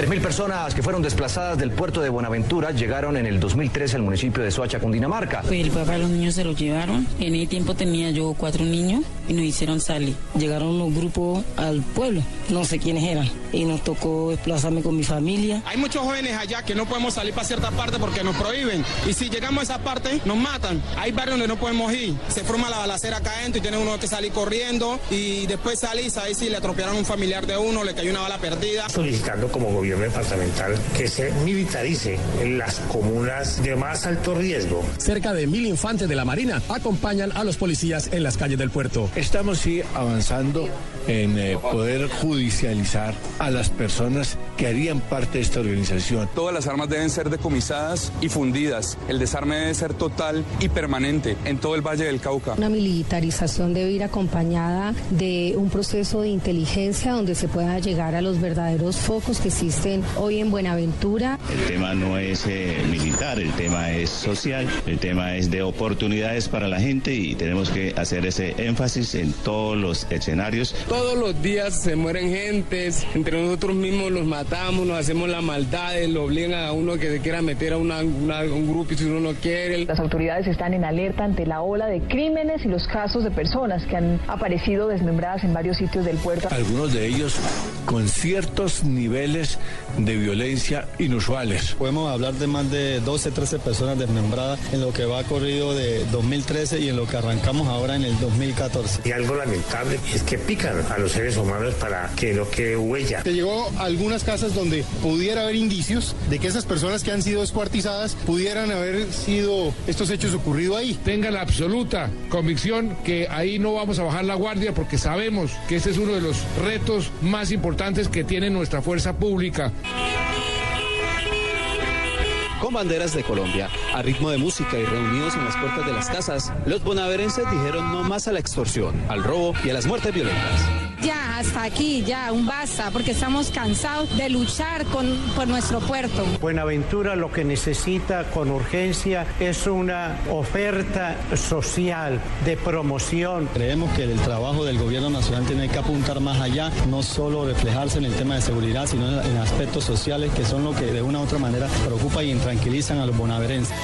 3.000 personas que fueron desplazadas del puerto de Buenaventura llegaron en el 2013 al municipio de Soacha, Cundinamarca. Pues el papá de los niños se los llevaron. En ese tiempo tenía yo cuatro niños y nos hicieron salir. Llegaron los grupos al pueblo, no sé quiénes eran, y nos tocó desplazarme con mi familia. Hay muchos jóvenes allá que no podemos salir para cierta parte porque nos prohíben. Y si llegamos a esa parte, nos matan. Hay barrios donde no podemos ir. Se forma la balacera acá adentro y tiene uno que salir corriendo y después salís, ahí sí le atropellaron a un familiar de uno, le cayó una bala perdida. Solicitando como gobierno departamental que se militarice en las comunas de más alto riesgo. Cerca de mil infantes de la Marina acompañan a los policías en las calles del puerto. Estamos sí avanzando en eh, poder judicializar a las personas que harían parte de esta organización. Todas las armas deben ser decomisadas y fundidas. El desarme debe ser total y permanente en todo el Valle del Cauca. Una militarización debe ir acompañada de un proceso de inteligencia donde se pueda llegar a los verdaderos focos que existen hoy en Buenaventura. El tema no es eh, militar, el tema es social, el tema es de oportunidades para la gente y tenemos que hacer ese énfasis en todos los escenarios. Todos los días se mueren gentes, entre nosotros mismos los matamos, nos hacemos las maldades, lo obligan a uno que se quiera meter a una, una, un grupo y si uno no quiere. Las autoridades están en alerta ante la ola de crímenes y los casos de personas que han aparecido desmembradas en varios sitios del puerto. Algunos de ellos con ciertos niveles de violencia inusuales. Podemos hablar de más de 12, 13 personas desmembradas en lo que va corrido de 2013 y en lo que arrancamos ahora en el 2014. Y algo lamentable es que pican a los seres humanos para que no quede huella. Se llegó a algunas casas donde pudiera haber indicios de que esas personas que han sido descuartizadas pudieran haber sido estos hechos ocurrido ahí. Tenga la absoluta convicción que ahí no vamos a bajar la guardia porque sabemos que ese es uno de los retos más importantes que tiene nuestra fuerza pública. Con banderas de Colombia, a ritmo de música y reunidos en las puertas de las casas, los bonaverenses dijeron no más a la extorsión, al robo y a las muertes violentas. Ya, hasta aquí, ya, un basta, porque estamos cansados de luchar con, por nuestro puerto. Buenaventura lo que necesita con urgencia es una oferta social de promoción. Creemos que el trabajo del gobierno nacional tiene que apuntar más allá, no solo reflejarse en el tema de seguridad, sino en, aspectos sociales que son lo que de una u otra manera preocupa y tranquilizan a los bonaverenses.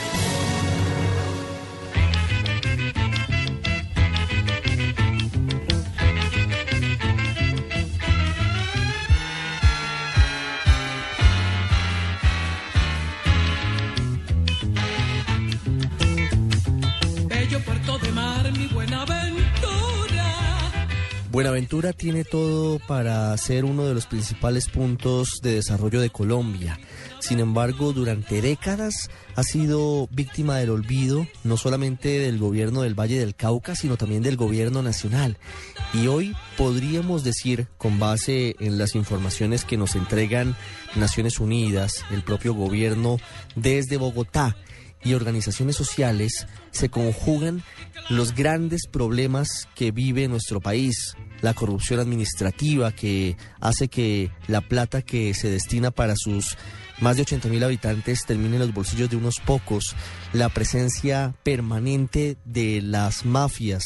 Buenaventura tiene todo para ser uno de los principales puntos de desarrollo de Colombia. Sin embargo, durante décadas ha sido víctima del olvido, no solamente del gobierno del Valle del Cauca, sino también del gobierno nacional. Y hoy podríamos decir, con base en las informaciones que nos entregan Naciones Unidas, el propio gobierno desde Bogotá, y organizaciones sociales se conjugan los grandes problemas que vive nuestro país. La corrupción administrativa que hace que la plata que se destina para sus más de 80 mil habitantes termine en los bolsillos de unos pocos, la presencia permanente de las mafias,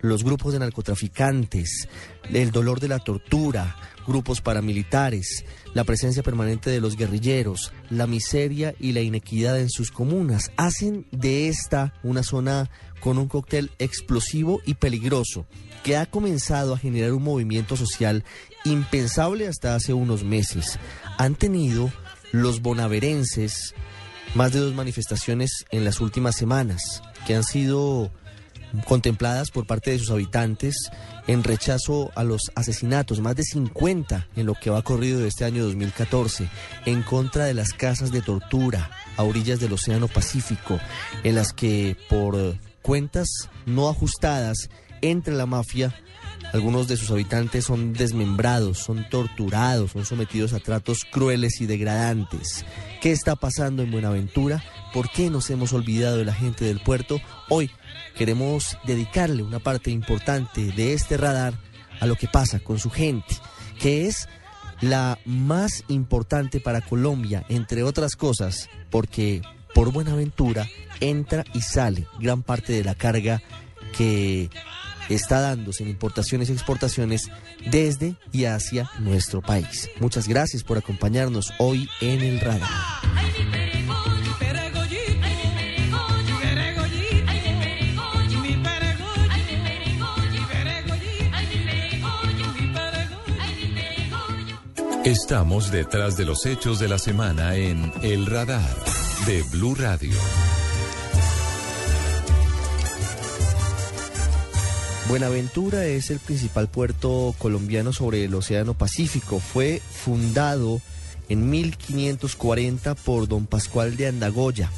los grupos de narcotraficantes, el dolor de la tortura, grupos paramilitares, la presencia permanente de los guerrilleros, la miseria y la inequidad en sus comunas, hacen de esta una zona con un cóctel explosivo y peligroso que ha comenzado a generar un movimiento social impensable hasta hace unos meses. Han tenido los bonaverenses más de dos manifestaciones en las últimas semanas que han sido contempladas por parte de sus habitantes en rechazo a los asesinatos, más de 50 en lo que va corrido de este año 2014, en contra de las casas de tortura a orillas del Océano Pacífico, en las que por cuentas no ajustadas entre la mafia, algunos de sus habitantes son desmembrados, son torturados, son sometidos a tratos crueles y degradantes. ¿Qué está pasando en Buenaventura? ¿Por qué nos hemos olvidado de la gente del puerto? Hoy queremos dedicarle una parte importante de este radar a lo que pasa con su gente, que es la más importante para Colombia, entre otras cosas, porque por Buenaventura entra y sale gran parte de la carga que está dándose en importaciones y exportaciones desde y hacia nuestro país. Muchas gracias por acompañarnos hoy en el radar. Estamos detrás de los hechos de la semana en El Radar de Blue Radio. Buenaventura es el principal puerto colombiano sobre el Océano Pacífico. Fue fundado en 1540 por don Pascual de Andagoya.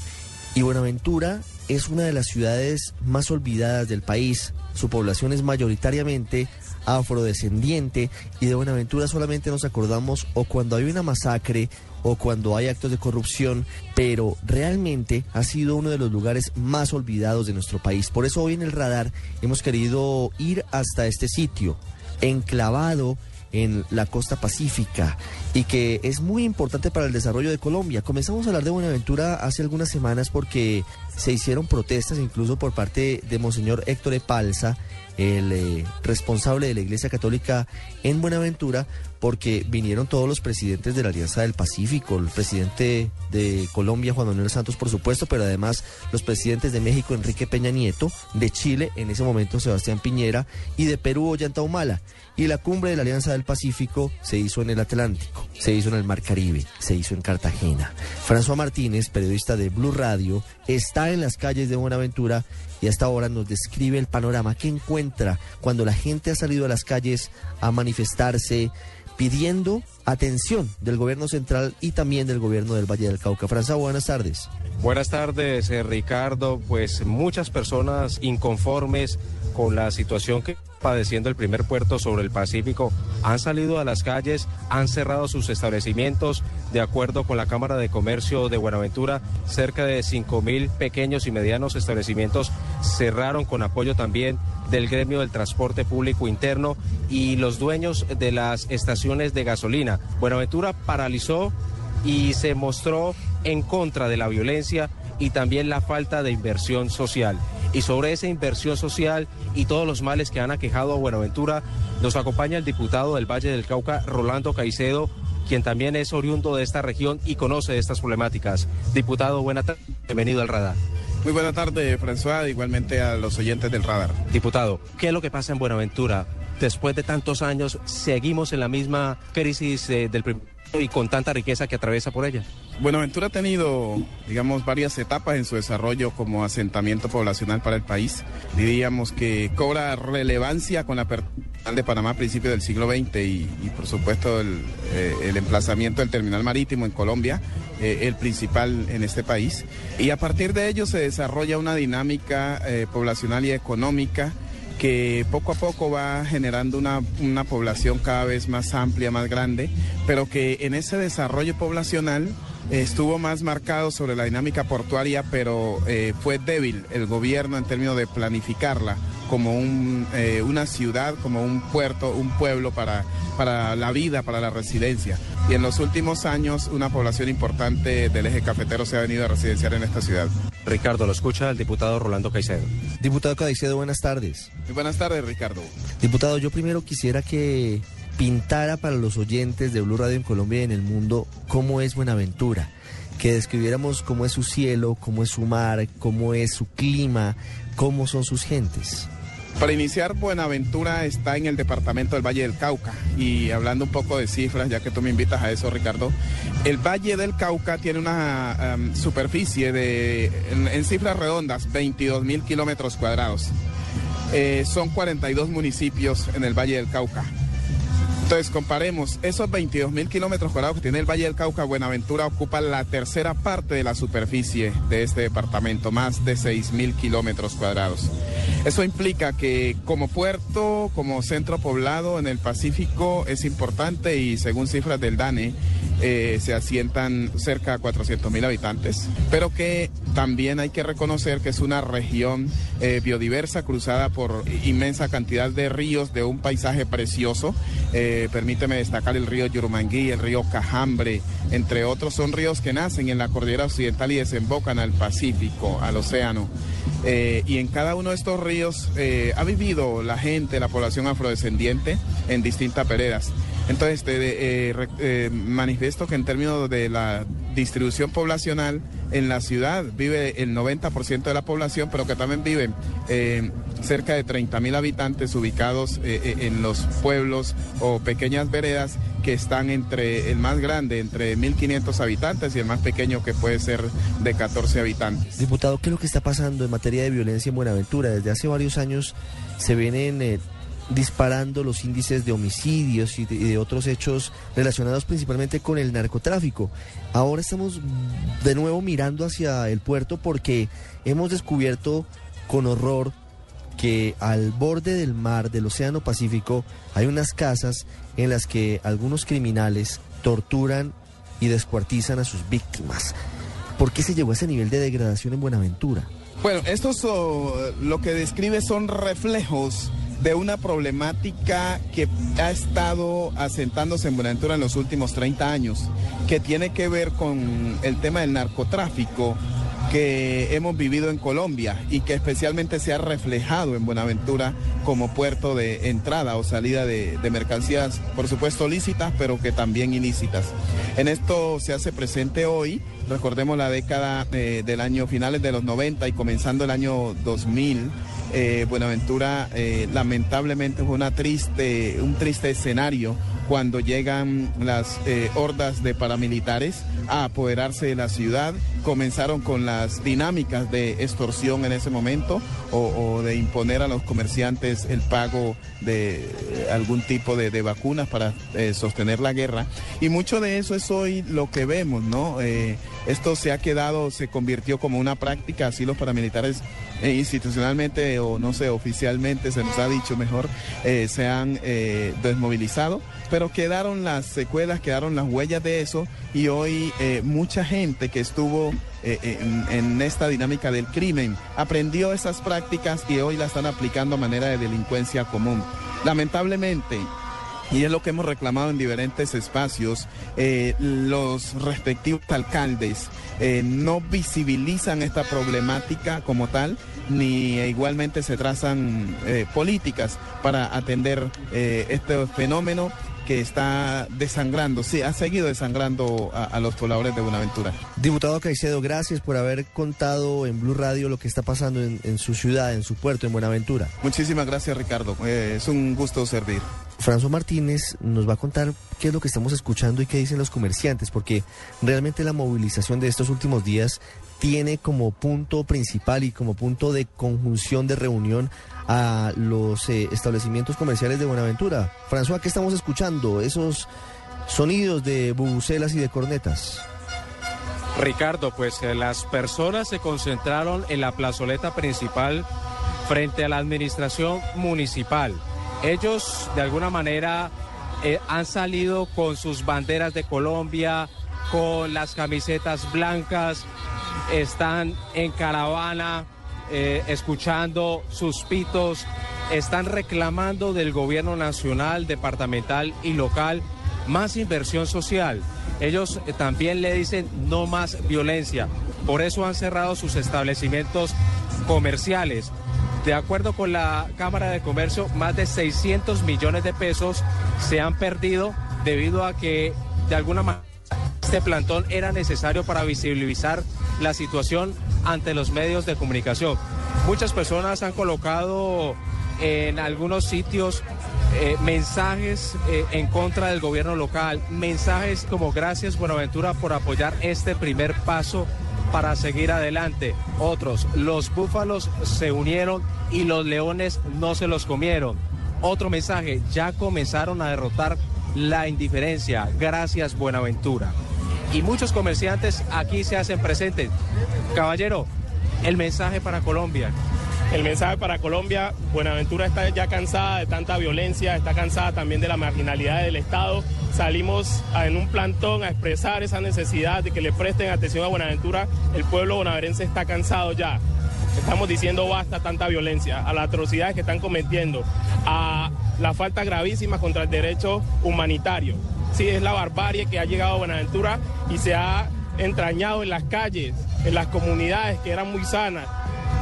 Y Buenaventura es una de las ciudades más olvidadas del país. Su población es mayoritariamente afrodescendiente y de Buenaventura solamente nos acordamos o cuando hay una masacre o cuando hay actos de corrupción, pero realmente ha sido uno de los lugares más olvidados de nuestro país. Por eso hoy en el radar hemos querido ir hasta este sitio, enclavado en la costa pacífica y que es muy importante para el desarrollo de Colombia. Comenzamos a hablar de Buenaventura hace algunas semanas porque se hicieron protestas incluso por parte de Monseñor Héctor Epalza, el eh, responsable de la Iglesia Católica en Buenaventura, porque vinieron todos los presidentes de la Alianza del Pacífico, el presidente de Colombia, Juan Manuel Santos, por supuesto, pero además los presidentes de México, Enrique Peña Nieto, de Chile, en ese momento Sebastián Piñera, y de Perú, Ollanta Humala. Y la cumbre de la Alianza del Pacífico se hizo en el Atlántico, se hizo en el Mar Caribe, se hizo en Cartagena. François Martínez, periodista de Blue Radio, está en las calles de Buenaventura y hasta ahora nos describe el panorama que encuentra cuando la gente ha salido a las calles a manifestarse pidiendo atención del gobierno central y también del gobierno del Valle del Cauca. Franza, buenas tardes. Buenas tardes, eh, Ricardo. Pues muchas personas inconformes con la situación que padeciendo el primer puerto sobre el Pacífico han salido a las calles, han cerrado sus establecimientos. De acuerdo con la Cámara de Comercio de Buenaventura, cerca de 5 mil pequeños y medianos establecimientos cerraron con apoyo también del gremio del transporte público interno y los dueños de las estaciones de gasolina. Buenaventura paralizó y se mostró en contra de la violencia y también la falta de inversión social. Y sobre esa inversión social y todos los males que han aquejado a Buenaventura, nos acompaña el diputado del Valle del Cauca, Rolando Caicedo, quien también es oriundo de esta región y conoce estas problemáticas. Diputado, buena tarde, bienvenido al radar. Muy buena tarde, François, igualmente a los oyentes del radar. Diputado, ¿qué es lo que pasa en Buenaventura? Después de tantos años, seguimos en la misma crisis eh, del primer y con tanta riqueza que atraviesa por ella. Buenaventura ha tenido, digamos, varias etapas en su desarrollo como asentamiento poblacional para el país. Diríamos que cobra relevancia con la apertura de Panamá a principios del siglo XX y, por supuesto, el, eh, el, emplazamiento del terminal marítimo en Colombia, eh, el principal en este país. Y a partir de ello se desarrolla una dinámica eh, poblacional y económica que poco a poco va generando una, una, población cada vez más amplia, más grande, pero que en ese desarrollo poblacional estuvo más marcado sobre la dinámica portuaria, pero eh, fue débil el gobierno en términos de planificarla como un, eh, una ciudad, como un puerto, un pueblo para, para la vida, para la residencia. Y en los últimos años una población importante del eje cafetero se ha venido a residenciar en esta ciudad. Ricardo, lo escucha el diputado Rolando Caicedo. Diputado Caicedo, buenas tardes. Muy buenas tardes, Ricardo. Diputado, yo primero quisiera que pintara para los oyentes de Blue Radio en Colombia y en el mundo cómo es Buenaventura, que describiéramos cómo es su cielo, cómo es su mar, cómo es su clima, cómo son sus gentes. Para iniciar, Buenaventura está en el departamento del Valle del Cauca. Y hablando un poco de cifras, ya que tú me invitas a eso, Ricardo, el Valle del Cauca tiene una um, superficie de, en, en, cifras redondas, 22 mil kilómetros cuadrados. Eh, son 42 municipios en el Valle del Cauca. Entonces, comparemos esos 22 mil kilómetros cuadrados que tiene el Valle del Cauca, Buenaventura ocupa la tercera parte de la superficie de este departamento, más de 6 mil kilómetros cuadrados. Eso implica que como puerto, como centro poblado en el Pacífico es importante y según cifras del DANE, eh, se asientan cerca de 400 mil habitantes, pero que también hay que reconocer que es una región eh, biodiversa cruzada por inmensa cantidad de ríos de un paisaje precioso. Eh, permíteme destacar el río Yurumangui, el río Cajambre, entre otros, son ríos que nacen en la cordillera occidental y desembocan al Pacífico, al océano. y en cada uno de estos ríos ha vivido la gente, la población afrodescendiente en distintas veredas. Entonces, eh, eh, manifiesto que en términos de la distribución poblacional, en la ciudad vive el 90% de la población, pero que también viven eh, cerca de 30 mil habitantes ubicados en los pueblos o pequeñas veredas que están entre el más grande, entre 1.500 habitantes, y el más pequeño que puede ser de 14 habitantes. Diputado, ¿qué es lo que está pasando en materia de violencia en Buenaventura? Desde hace varios años se vienen disparando los índices de homicidios y de, otros hechos relacionados principalmente con el narcotráfico. Ahora estamos de nuevo mirando hacia el puerto porque hemos descubierto con horror que al borde del mar del Océano Pacífico hay unas casas en las que algunos criminales torturan y descuartizan a sus víctimas. ¿Por qué se llegó a ese nivel de degradación en Buenaventura? Bueno, esto lo que describe son reflejos de una problemática que ha estado asentándose en Buenaventura en los últimos 30 años, que tiene que ver con el tema del narcotráfico que hemos vivido en Colombia y que especialmente se ha reflejado en Buenaventura como puerto de entrada o salida de, mercancías, por supuesto lícitas, pero que también ilícitas. En esto se hace presente hoy, recordemos la década eh, del año finales de los 90 y comenzando el año 2000 eh, Buenaventura eh, lamentablemente fue una triste, un triste escenario cuando llegan las eh, hordas de paramilitares a apoderarse de la ciudad. Comenzaron con las dinámicas de extorsión en ese momento o, de imponer a los comerciantes el pago de algún tipo de, vacunas para sostener la guerra. Y mucho de eso es hoy lo que vemos, ¿no? esto se ha quedado, se convirtió como una práctica, así los paramilitares eh, institucionalmente o no sé, oficialmente se nos ha dicho mejor, eh, se han eh, desmovilizado, pero quedaron las secuelas, quedaron las huellas de eso y hoy mucha gente que estuvo en, en, esta dinámica del crimen aprendió esas prácticas y hoy la están aplicando a manera de delincuencia común. Lamentablemente, y es lo que hemos reclamado en diferentes espacios, eh, los respectivos alcaldes eh, no visibilizan esta problemática como tal, ni igualmente se trazan eh, políticas para atender este fenómeno que está desangrando, sí, ha seguido desangrando a, los pobladores de Buenaventura. Diputado Caicedo, gracias por haber contado en Blue Radio lo que está pasando en, su ciudad, en su puerto, en Buenaventura. Muchísimas gracias, Ricardo. Eh, es un gusto servir. François Martínez nos va a contar qué es lo que estamos escuchando y qué dicen los comerciantes, porque realmente la movilización de estos últimos días tiene como punto principal y como punto de conjunción de reunión a los eh, establecimientos comerciales de Buenaventura. François, ¿qué estamos escuchando? Esos sonidos de bubucelas y de cornetas. Ricardo, pues eh, las personas se concentraron en la plazoleta principal frente a la administración municipal. Ellos de alguna manera eh, han salido con sus banderas de Colombia, con las camisetas blancas, están en caravana eh, escuchando sus pitos, están reclamando del gobierno nacional, departamental y local más inversión social. Ellos eh, también le dicen no más violencia. Por eso han cerrado sus establecimientos comerciales. De acuerdo con la Cámara de Comercio, más de 600 millones de pesos se han perdido debido a que de alguna manera este plantón era necesario para visibilizar la situación ante los medios de comunicación. Muchas personas han colocado en algunos sitios eh, mensajes eh, en contra del gobierno local, mensajes como gracias Buenaventura por apoyar este primer paso para seguir adelante. Otros, los búfalos se unieron y los leones no se los comieron. Otro mensaje, ya comenzaron a derrotar la indiferencia. Gracias, Buenaventura. Y muchos comerciantes aquí se hacen presentes. Caballero, el mensaje para Colombia. El mensaje para Colombia, Buenaventura está ya cansada de tanta violencia, está cansada también de la marginalidad del Estado. Salimos en un plantón a expresar esa necesidad de que le presten atención a Buenaventura. El pueblo bonaverense está cansado ya. Estamos diciendo basta tanta violencia, a las atrocidades que están cometiendo, a la falta gravísima contra el derecho humanitario. Sí, es la barbarie que ha llegado a Buenaventura y se ha entrañado en las calles, en las comunidades que eran muy sanas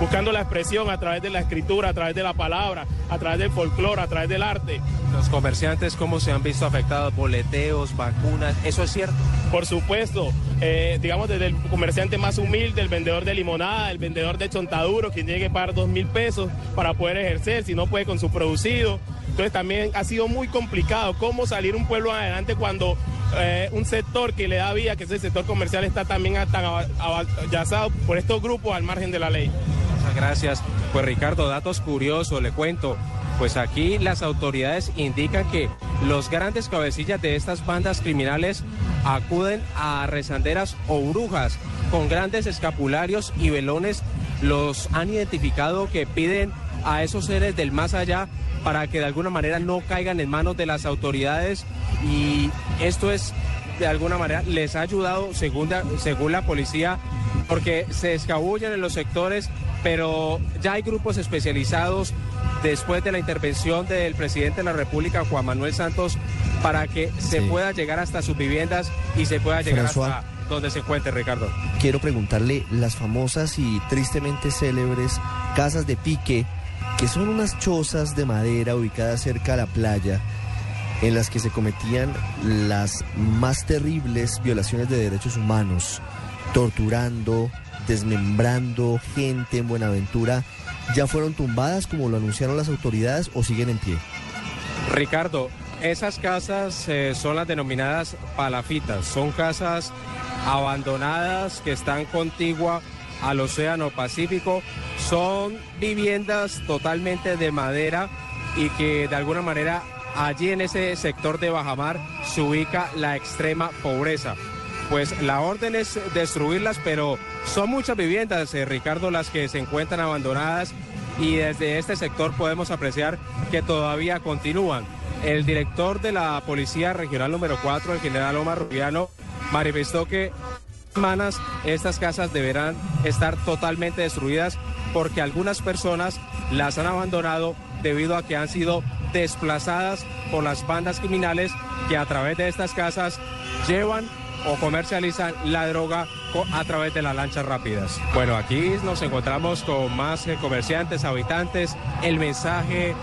buscando la expresión a través de la escritura, a través de la palabra, a través del folclore, a través del arte. Los comerciantes, ¿cómo se han visto afectados? Boleteos, vacunas, ¿eso es cierto? Por supuesto, eh, digamos desde el comerciante más humilde, el vendedor de limonada, el vendedor de chontaduro, quien tiene que pagar dos mil pesos para poder ejercer, si no puede con su producido. Entonces también ha sido muy complicado cómo salir un pueblo adelante cuando eh, un sector que le da vida, que es el sector comercial, está también tan avallazado por estos grupos al margen de la ley. Muchas gracias. Pues Ricardo, datos curiosos, le cuento. Pues aquí las autoridades indican que los grandes cabecillas de estas bandas criminales acuden a rezanderas o brujas con grandes escapularios y velones. Los han identificado que piden a esos seres del más allá para que de alguna manera no caigan en manos de las autoridades y esto es de alguna manera les ha ayudado según, según la policía porque se escabullen en los sectores, pero ya hay grupos especializados después de la intervención del presidente de la República, Juan Manuel Santos, para que se pueda llegar hasta sus viviendas y se pueda llegar hasta donde se encuentre, Ricardo. Quiero preguntarle las famosas y tristemente célebres casas de pique que son unas chozas de madera ubicadas cerca a la playa en las que se cometían las más terribles violaciones de derechos humanos, torturando, desmembrando gente en Buenaventura, ¿ya fueron tumbadas como lo anunciaron las autoridades o siguen en pie? Ricardo, esas casas eh, son las denominadas palafitas, son casas abandonadas que están contiguas al Océano Pacífico. Son viviendas totalmente de madera y que de alguna manera allí en ese sector de Bajamar se ubica la extrema pobreza. Pues la orden es destruirlas, pero son muchas viviendas, eh, Ricardo, las que se encuentran abandonadas y desde este sector podemos apreciar que todavía continúan. El director de la Policía Regional número 4, el general Omar Rubiano, manifestó que semanas estas casas deberán estar totalmente destruidas porque algunas personas las han abandonado debido a que han sido desplazadas por las bandas criminales que a través de estas casas llevan o comercializan la droga a través de las lanchas rápidas. Bueno, aquí nos encontramos con más eh, comerciantes, habitantes. El mensaje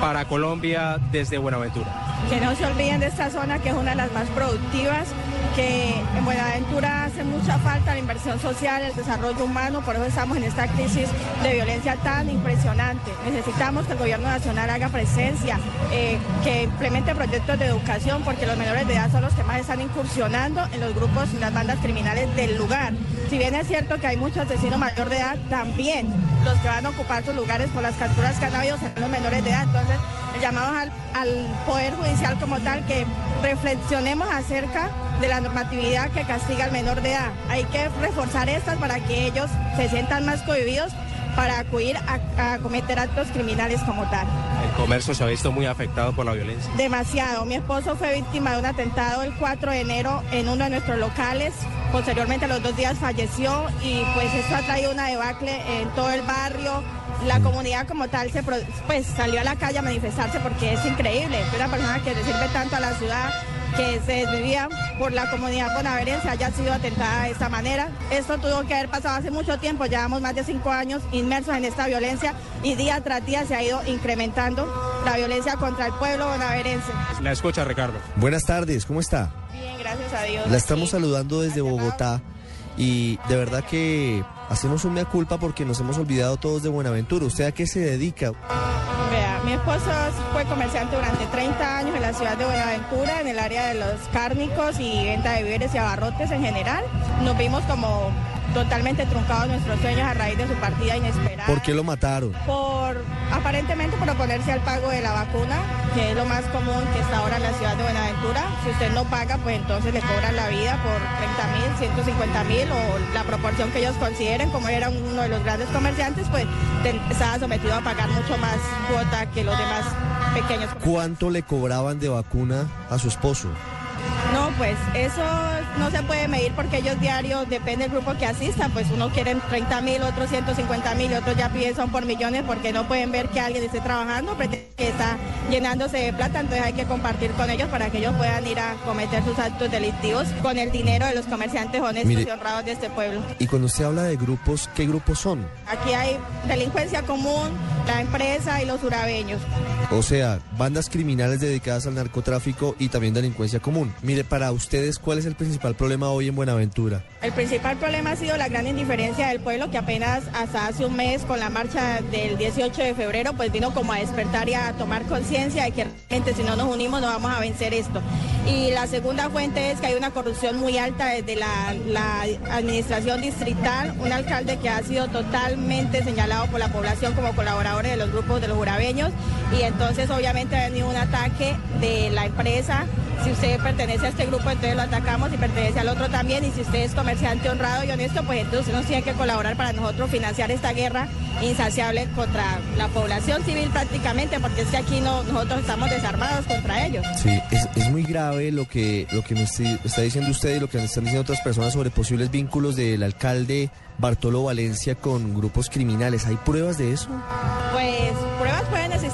para Colombia desde Buenaventura. Que no se olviden de esta zona que es una de las más productivas que en Buenaventura hace mucha falta la inversión social, el desarrollo humano, por eso estamos en esta crisis de violencia tan impresionante. Necesitamos que el gobierno nacional haga presencia, eh, que implemente proyectos de educación, porque los menores de edad son los que más están incursionando en los grupos y las bandas criminales del lugar. Si bien es cierto que hay muchos asesinos mayor de edad, también los que van a ocupar sus lugares por las capturas que han habido serán los menores de edad. Entonces, llamamos al, al Poder Judicial como tal que reflexionemos acerca de la normatividad que castiga al menor de edad. Hay que reforzar estas para que ellos se sientan más cohibidos para acudir a, cometer actos criminales como tal. ¿El comercio se ha visto muy afectado por la violencia? Demasiado. Mi esposo fue víctima de un atentado el 4 de enero en uno de nuestros locales. Posteriormente, a los dos días falleció y pues esto ha traído una debacle en todo el barrio. La comunidad como tal se pues salió a la calle a manifestarse porque es increíble que una persona que le sirve tanto a la ciudad que se desvivía por la comunidad bonaverense haya sido atentada de esta manera. Esto tuvo que haber pasado hace mucho tiempo, llevamos más de cinco años inmersos en esta violencia y día tras día se ha ido incrementando la violencia contra el pueblo bonaverense. La escucha, Ricardo. Buenas tardes, ¿cómo está? Bien, gracias a Dios. La estamos saludando desde Bogotá y de verdad que hacemos un mea culpa porque nos hemos olvidado todos de Buenaventura. ¿Usted a qué se dedica? Vea, mi esposo fue comerciante durante 30 años en la ciudad de Buenaventura, en el área de los cárnicos y venta de víveres y abarrotes en general. Nos vimos como totalmente truncados nuestros sueños a raíz de su partida inesperada. ¿Por qué lo mataron? Por, aparentemente por oponerse al pago de la vacuna, que es lo más común que está ahora en la ciudad de Buenaventura. Si usted no paga, pues entonces le cobran la vida por 30 mil, 150 mil o la proporción que ellos consideren. Como era uno de los grandes comerciantes, pues estaba sometido a pagar mucho más cuota que los demás pequeños. ¿Cuánto le cobraban de vacuna a su esposo? Pues eso no se puede medir porque ellos diarios, depende del grupo que asista, pues uno quiere 30 mil, otros 150 mil, otros ya piden son por millones porque no pueden ver que alguien esté trabajando, que está llenándose de plata, entonces hay que compartir con ellos para que ellos puedan ir a cometer sus actos delictivos con el dinero de los comerciantes honestos y honrados de este pueblo. Y cuando usted habla de grupos, ¿qué grupos son? Aquí hay delincuencia común, la empresa y los urabeños. O sea, bandas criminales dedicadas al narcotráfico y también delincuencia común. Mire, para ustedes, ¿cuál es el principal problema hoy en Buenaventura? El principal problema ha sido la gran indiferencia del pueblo que apenas hasta hace un mes con la marcha del 18 de febrero pues vino como a despertar y a tomar conciencia de que gente si no nos unimos no vamos a vencer esto. Y la segunda fuente es que hay una corrupción muy alta desde la, administración distrital, un alcalde que ha sido totalmente señalado por la población como colaborador de los grupos de los jurabeños y entonces obviamente ha venido un ataque de la empresa si usted pertenece a este grupo, entonces lo atacamos y pertenece al otro también. Y si usted es honrado y honesto, pues entonces nos tiene que colaborar para nosotros financiar esta guerra insaciable contra la población civil prácticamente, porque es que aquí no, nosotros estamos desarmados contra ellos. Sí, es, es muy grave lo que, lo que me está diciendo usted y lo que están diciendo otras personas sobre posibles vínculos del alcalde Bartolo Valencia con grupos criminales. ¿Hay pruebas de eso? Pues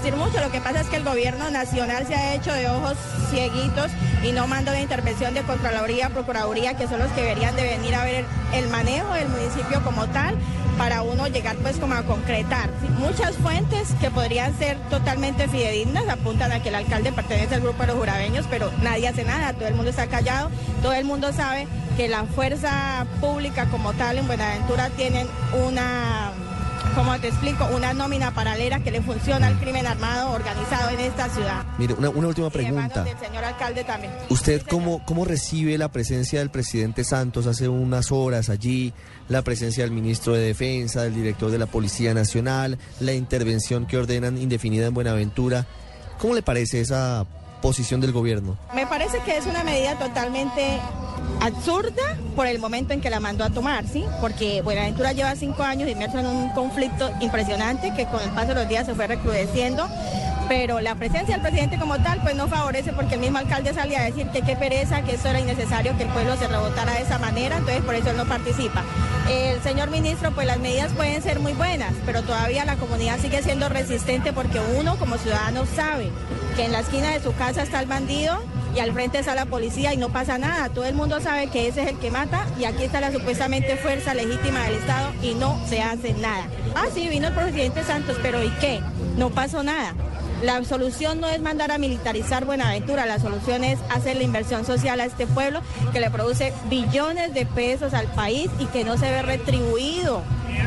existir mucho. Lo que pasa es que el gobierno nacional se ha hecho de ojos cieguitos y no manda de intervención de Contraloría, Procuraduría, que son los que deberían de venir a ver el manejo del municipio como tal para uno llegar pues como a concretar. Muchas fuentes que podrían ser totalmente fidedignas apuntan a que el alcalde pertenece al grupo de los jurabeños, pero nadie hace nada, todo el mundo está callado, todo el mundo sabe que la fuerza pública como tal en Buenaventura tienen una como te explico, una nómina paralela que le funciona al crimen armado organizado en esta ciudad. Mire, una, última pregunta. del señor alcalde también. ¿Usted cómo, cómo recibe la presencia del presidente Santos hace unas horas allí, la presencia del ministro de Defensa, del director de la Policía Nacional, la intervención que ordenan indefinida en Buenaventura? ¿Cómo le parece esa posición del gobierno? Me parece que es una medida totalmente absurda por el momento en que la mandó a tomar, ¿sí? Porque Buenaventura lleva cinco años inmerso en un conflicto impresionante que con el paso de los días se fue recrudeciendo pero la presencia del presidente como tal pues no favorece porque el mismo alcalde salía a decir que qué pereza, que eso era innecesario que el pueblo se rebotara de esa manera, entonces por eso él no participa. El señor ministro, pues las medidas pueden ser muy buenas, pero todavía la comunidad sigue siendo resistente porque uno como ciudadano sabe que en la esquina de su casa está el bandido y al frente está la policía y no pasa nada. Todo el mundo sabe que ese es el que mata y aquí está la supuestamente fuerza legítima del Estado y no se hace nada. Ah, sí, vino el presidente Santos, pero ¿y qué? No pasó nada. La solución no es mandar a militarizar Buenaventura, la solución es hacer la inversión social a este pueblo que le produce billones de pesos al país y que no se ve retribuido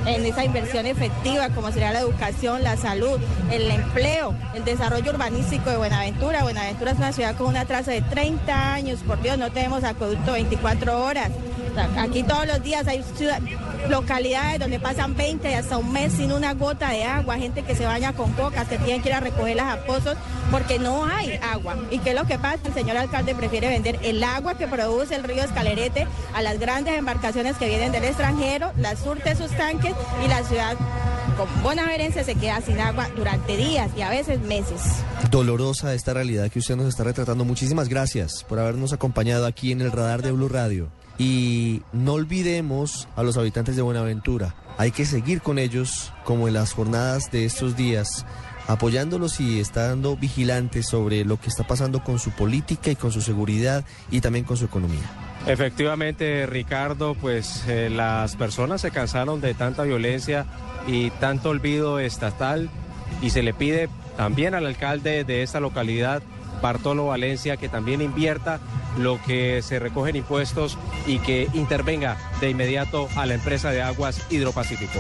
en esa inversión efectiva, como sería la educación, la salud, el empleo, el desarrollo urbanístico de Buenaventura. Buenaventura es una ciudad con una traza de 30 años, por Dios, no tenemos acueducto 24 horas. Aquí todos los días hay localidades donde pasan 20 y hasta un mes sin una gota de agua, gente que se baña con coca, se tienen que ir a recogerlas a pozos porque no hay agua. ¿Y qué es lo que pasa? El señor alcalde prefiere vender el agua que produce el río Escalerete a las grandes embarcaciones que vienen del extranjero, las surte sus tanques y la ciudad con bonaverense se queda sin agua durante días y a veces meses. Dolorosa esta realidad que usted nos está retratando. Muchísimas gracias por habernos acompañado aquí en el radar de Blue Radio. Y no olvidemos a los habitantes de Buenaventura. Hay que seguir con ellos como en las jornadas de estos días apoyándolos y estando vigilantes sobre lo que está pasando con su política y con su seguridad y también con su economía. Efectivamente, Ricardo, pues eh, las personas se cansaron de tanta violencia y tanto olvido estatal y se le pide también al alcalde de esta localidad, Bartolo Valencia, que también invierta lo que se recoge en impuestos y que intervenga de inmediato a la empresa de aguas Hidropacífico.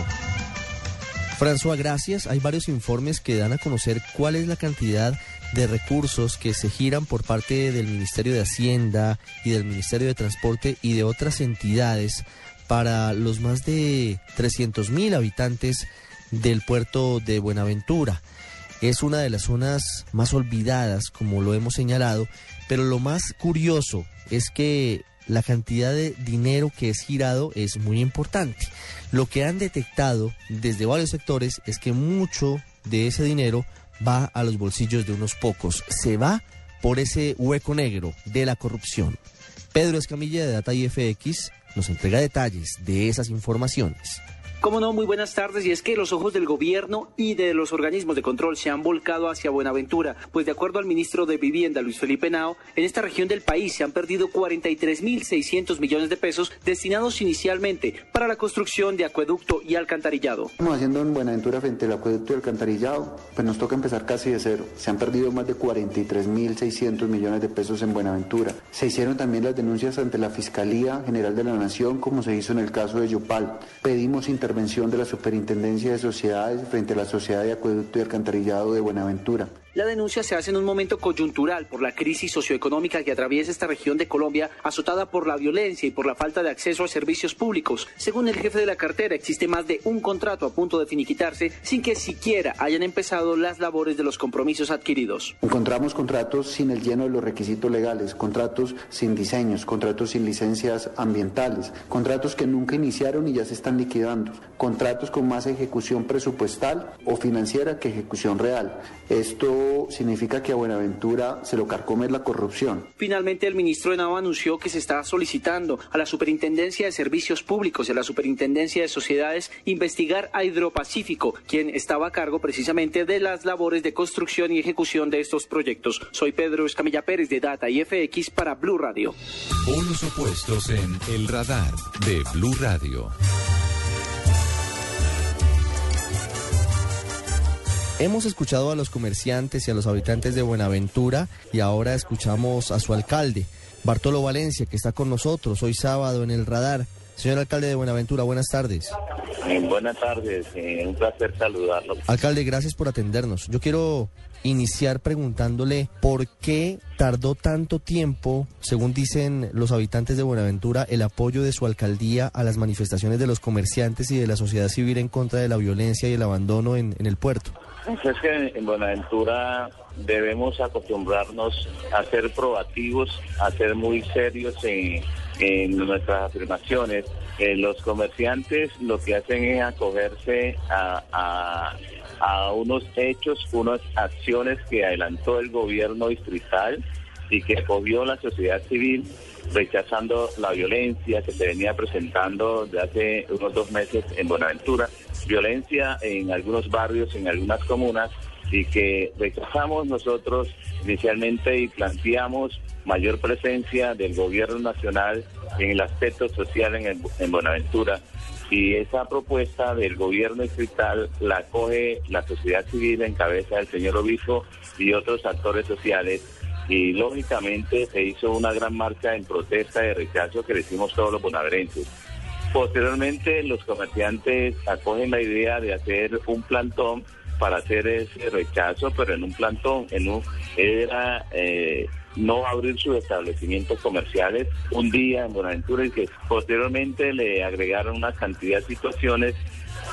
François, gracias. Hay varios informes que dan a conocer cuál es la cantidad de recursos que se giran por parte del Ministerio de Hacienda y del Ministerio de Transporte y de otras entidades para los más de 300 mil habitantes del puerto de Buenaventura. Es una de las zonas más olvidadas, como lo hemos señalado, pero lo más curioso es que la cantidad de dinero que es girado es muy importante. Lo que han detectado desde varios sectores es que mucho de ese dinero va a los bolsillos de unos pocos, se va por ese hueco negro de la corrupción. Pedro Escamilla de Data IFX nos entrega detalles de esas informaciones. Cómo no, muy buenas tardes. Y es que los ojos del gobierno y de los organismos de control se han volcado hacia Buenaventura, pues de acuerdo al ministro de Vivienda, Luis Felipe Nao, en esta región del país se han perdido 43.600 millones de pesos destinados inicialmente para la construcción de acueducto y alcantarillado. Estamos haciendo en Buenaventura frente al acueducto y alcantarillado, pues nos toca empezar casi de cero. Se han perdido más de 43.600 millones de pesos en Buenaventura. Se hicieron también las denuncias ante la Fiscalía General de la Nación, como se hizo en el caso de Yopal. Pedimos intervención intervención de la Superintendencia de Sociedades frente a la Sociedad de Acueducto y Alcantarillado de Buenaventura. La denuncia se hace en un momento coyuntural por la crisis socioeconómica que atraviesa esta región de Colombia, azotada por la violencia y por la falta de acceso a servicios públicos. Según el jefe de la cartera, existe más de un contrato a punto de finiquitarse sin que siquiera hayan empezado las labores de los compromisos adquiridos. Encontramos contratos sin el lleno de los requisitos legales, contratos sin diseños, contratos sin licencias ambientales, contratos que nunca iniciaron y ya se están liquidando, contratos con más ejecución presupuestal o financiera que ejecución real. Esto significa que a Buenaventura se lo carcome la corrupción. Finalmente, el ministro de Nava anunció que se está solicitando a la Superintendencia de Servicios Públicos y a la Superintendencia de Sociedades investigar a Hidropacífico, quien estaba a cargo precisamente de las labores de construcción y ejecución de estos proyectos. Soy Pedro Escamilla Pérez de Data y FX para Blue Radio. Polos opuestos en El Radar de Blue Radio. Hemos escuchado a los comerciantes y a los habitantes de Buenaventura y ahora escuchamos a su alcalde, Bartolo Valencia, que está con nosotros hoy sábado en el radar. Señor alcalde de Buenaventura, buenas tardes. Eh, buenas tardes, eh, un placer saludarlo. Alcalde, gracias por atendernos. Yo quiero iniciar preguntándole por qué tardó tanto tiempo, según dicen los habitantes de Buenaventura, el apoyo de su alcaldía a las manifestaciones de los comerciantes y de la sociedad civil en contra de la violencia y el abandono en, en el puerto. Es que en Buenaventura debemos acostumbrarnos a ser proactivos, a ser muy serios en, nuestras afirmaciones. Eh, los comerciantes lo que hacen es acogerse a, a, unos hechos, unas acciones que adelantó el gobierno distrital y que acogió la sociedad civil rechazando la violencia que se venía presentando de hace unos dos meses en Buenaventura, violencia en algunos barrios, en algunas comunas, y que rechazamos nosotros inicialmente y planteamos mayor presencia del gobierno nacional en el aspecto social en, en Buenaventura. Y esa propuesta del gobierno distrital la coge la sociedad civil en cabeza del señor obispo y otros actores sociales y lógicamente se hizo una gran marcha en protesta de rechazo que le hicimos todos los bonaverenses. Posteriormente los comerciantes acogen la idea de hacer un plantón para hacer ese rechazo, pero en un plantón, en un era eh, no abrir sus establecimientos comerciales un día en Buenaventura y que posteriormente le agregaron una cantidad de situaciones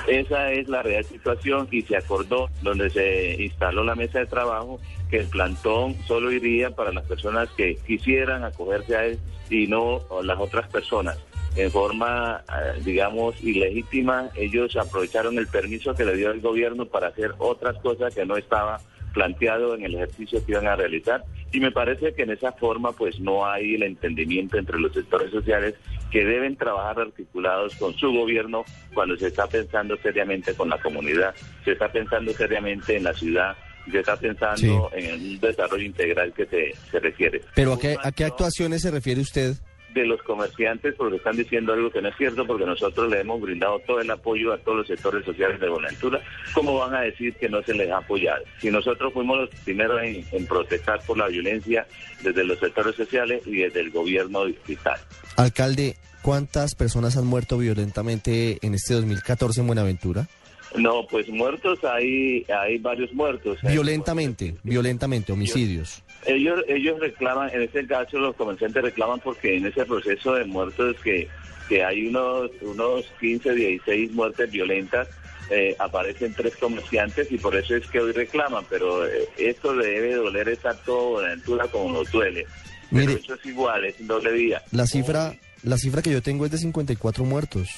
esa es la real situación y se acordó donde se instaló la mesa de trabajo que el plantón solo iría para las personas que quisieran acogerse a él y no las otras personas. En forma, eh, digamos, ilegítima, ellos aprovecharon el permiso que le dio el gobierno para hacer otras cosas que no estaba planteado en el ejercicio que iban a realizar y me parece que en esa forma pues no hay el entendimiento entre los sectores sociales que deben trabajar articulados con su gobierno cuando se está pensando seriamente con la comunidad, se está pensando seriamente en la ciudad se está pensando en un desarrollo integral que se, se requiere. ¿Pero a qué, a qué actuaciones se refiere usted? De los comerciantes porque están diciendo algo que no es cierto porque nosotros le hemos brindado todo el apoyo a todos los sectores sociales de Buenaventura. ¿Cómo van a decir que no se les ha apoyado? Si nosotros fuimos los primeros en, protestar por la violencia desde los sectores sociales y desde el gobierno distrital. Alcalde, ¿cuántas personas han muerto violentamente en este 2014 en Buenaventura? No, pues muertos hay, hay varios muertos. Violentamente, violentamente, homicidios. Ellos, ellos reclaman, en este caso los comerciantes reclaman porque en ese proceso de muertos que, que hay unos, unos 15, 16 muertes violentas, eh, aparecen tres comerciantes y por eso es que hoy reclaman, pero eh, esto le debe doler esa todo Buenaventura como nos duele. Pero Mire, eso es igual, es doble día. La cifra, la cifra que yo tengo es de 54 muertos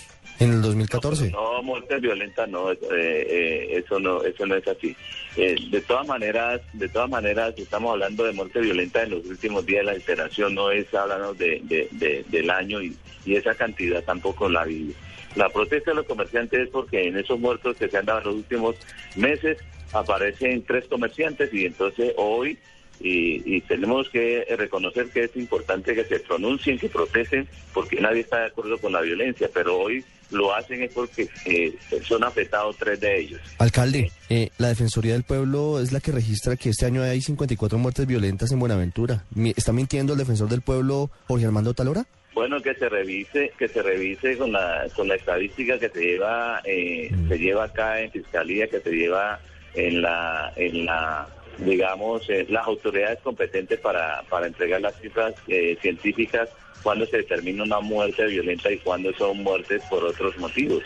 en el 2014. No, muertes violentas no, eh, eh, eso no, eso no es así. Eh, de todas maneras, de todas maneras, estamos hablando de muerte violenta en los últimos días. La alteración no es hablando de, de- de- del año y, y esa cantidad tampoco la vive. La protesta de los comerciantes es porque en esos muertos que se han dado en los últimos meses aparecen tres comerciantes y entonces hoy y, y tenemos que reconocer que es importante que se pronuncien, que protesten, porque nadie está de acuerdo con la violencia, pero hoy lo hacen es porque eh, son afectados tres de ellos. Alcalde, eh, la Defensoría del Pueblo es la que registra que este año hay 54 muertes violentas en Buenaventura. ¿Está mintiendo el defensor del pueblo Jorge Armando Talora? Bueno, que se revise, que se revise con la con la estadística que se lleva eh, se lleva acá en fiscalía, que se lleva en la en la digamos eh, las autoridades competentes para para entregar las cifras eh, científicas cuando se determina una muerte violenta y cuando son muertes por otros motivos.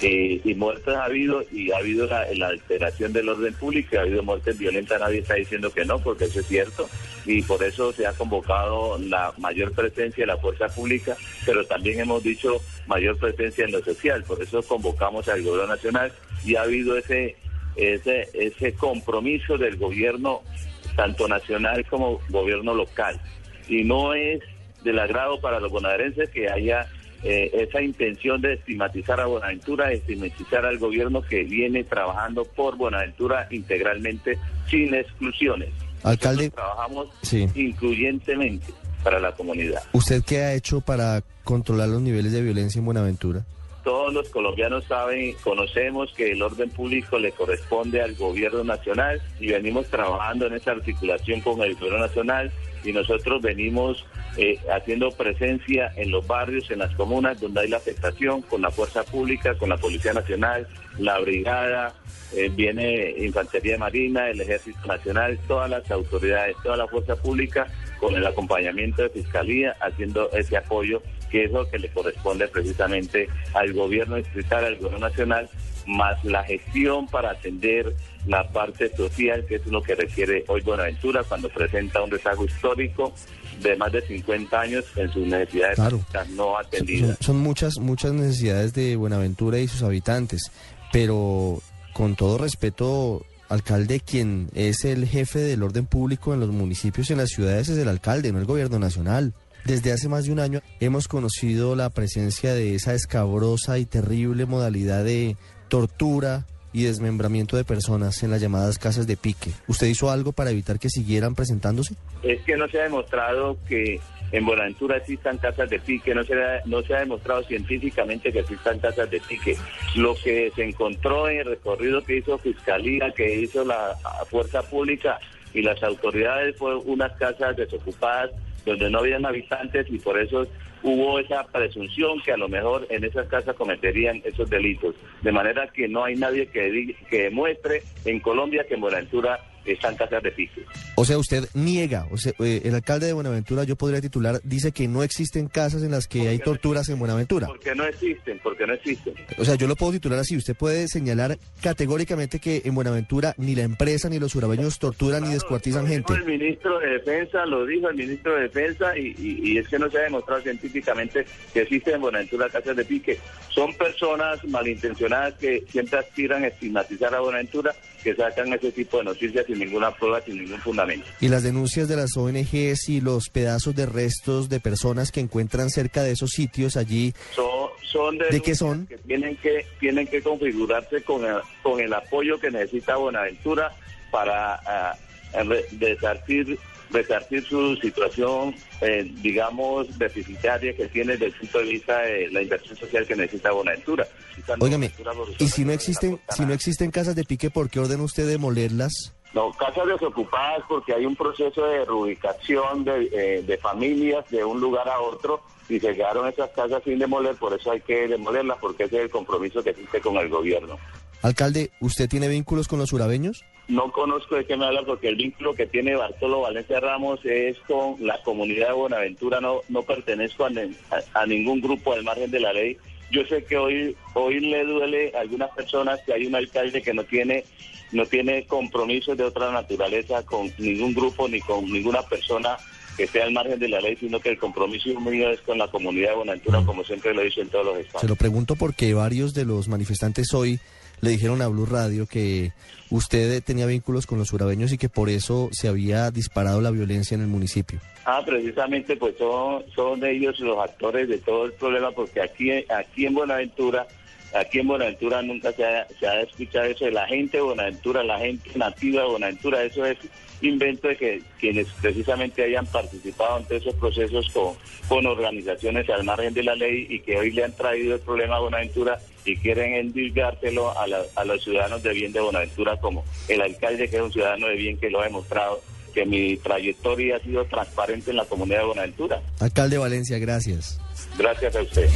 Eh, y muertes ha habido y ha habido la, la alteración del orden público, ha habido muertes violentas, nadie está diciendo que no, porque eso es cierto, y por eso se ha convocado la mayor presencia de la fuerza pública, pero también hemos dicho mayor presencia en lo social, por eso convocamos al gobierno nacional y ha habido ese, ese, ese compromiso del gobierno, tanto nacional como gobierno local. Y no es del agrado para los bonaerenses que haya eh, esa intención de estigmatizar a Buenaventura, de estigmatizar al gobierno que viene trabajando por Buenaventura integralmente, sin exclusiones. Alcalde, Trabajamos Sí. incluyentemente para la comunidad. ¿usted qué ha hecho para controlar los niveles de violencia en Buenaventura? Todos los colombianos saben, conocemos que el orden público le corresponde al gobierno nacional y venimos trabajando en esa articulación con el gobierno nacional y nosotros venimos eh, haciendo presencia en los barrios, en las comunas donde hay la afectación, con la fuerza pública, con la Policía Nacional, la Brigada, eh, viene Infantería Marina, el Ejército Nacional, todas las autoridades, toda la fuerza pública, con el acompañamiento de Fiscalía, haciendo ese apoyo que es lo que le corresponde precisamente al gobierno distrital, al gobierno nacional, más la gestión para atender la parte social, que es lo que requiere hoy Buenaventura cuando presenta un rezago histórico de más de 50 años en sus necesidades Claro. no Son, atendidas. son muchas, muchas necesidades de Buenaventura y sus habitantes, pero con todo respeto, alcalde, quien es el jefe del orden público en los municipios y en las ciudades es el alcalde, no el gobierno nacional. Desde hace más de un año hemos conocido la presencia de esa escabrosa y terrible modalidad de tortura y desmembramiento de personas en las llamadas casas de pique. ¿Usted hizo algo para evitar que siguieran presentándose? Es que no se ha demostrado que en Buenaventura existan casas de pique, no se, ha, no se ha demostrado científicamente que existan casas de pique. Lo que se encontró en el recorrido que hizo Fiscalía, que hizo la Fuerza Pública y las autoridades fue unas casas desocupadas donde no habían habitantes y por eso hubo esa presunción que a lo mejor en esas casas cometerían esos delitos. De manera que no hay nadie que, demuestre en Colombia que en Buenaventura están casas de pique. O sea, usted niega, o sea, eh, el alcalde de Buenaventura, yo podría titular, dice que no existen casas en las que hay torturas en Buenaventura. Porque no existen, porque no existen. O sea, yo lo puedo titular así, usted puede señalar categóricamente que en Buenaventura ni la empresa ni los urabeños torturan ni descuartizan gente. El ministro de Defensa lo dijo el ministro de Defensa y, y- y es que no se ha demostrado científicamente que existen en Buenaventura casas de pique. Son personas malintencionadas que siempre aspiran a estigmatizar a Buenaventura, que sacan ese tipo de noticias sin ninguna prueba, sin ningún fundamento. Y las denuncias de las ONGs y los pedazos de restos de personas que encuentran cerca de esos sitios allí, Son, son ¿De qué son? que tienen que tienen que configurarse con el, con el apoyo que necesita Buenaventura para re- resarcir su situación, eh, digamos, deficitaria que tiene desde el punto de vista de la inversión social que necesita Buenaventura. Por y si no existen, si no existen casas de pique, ¿por qué ordena usted demolerlas? No, casas desocupadas porque hay un proceso de reubicación de, eh, de familias de un lugar a otro y se quedaron esas casas sin demoler, por eso hay que demolerlas porque ese es el compromiso que existe con el gobierno. Alcalde, ¿usted tiene vínculos con los urabeños? No conozco de qué me habla porque el vínculo que tiene Bartolo Valencia Ramos es con la comunidad de Buenaventura. No, no pertenezco a, a, ningún grupo al margen de la ley. Yo sé que hoy, hoy le duele a algunas personas que hay un alcalde que no tiene, no tiene compromisos de otra naturaleza con ningún grupo ni con ninguna persona que esté al margen de la ley, sino que el compromiso mío es con la comunidad de Buenaventura, mm. como siempre lo he dicho en todos los estados. Se lo pregunto porque varios de los manifestantes hoy le dijeron a Blue Radio que usted tenía vínculos con los urabeños y que por eso se había disparado la violencia en el municipio. Ah, precisamente pues son, son ellos los actores de todo el problema porque aquí, aquí en Buenaventura, aquí en Buenaventura nunca se ha, se ha escuchado eso de la gente de Buenaventura, la gente nativa de Buenaventura, eso es invento de que quienes precisamente hayan participado en esos procesos con, con organizaciones al margen de la ley y que hoy le han traído el problema a Buenaventura y quieren endilgárselo a, a los ciudadanos de bien de Buenaventura como el alcalde que es un ciudadano de bien que lo ha demostrado que mi trayectoria ha sido transparente en la comunidad de Buenaventura. Alcalde Valencia, gracias. Gracias a usted.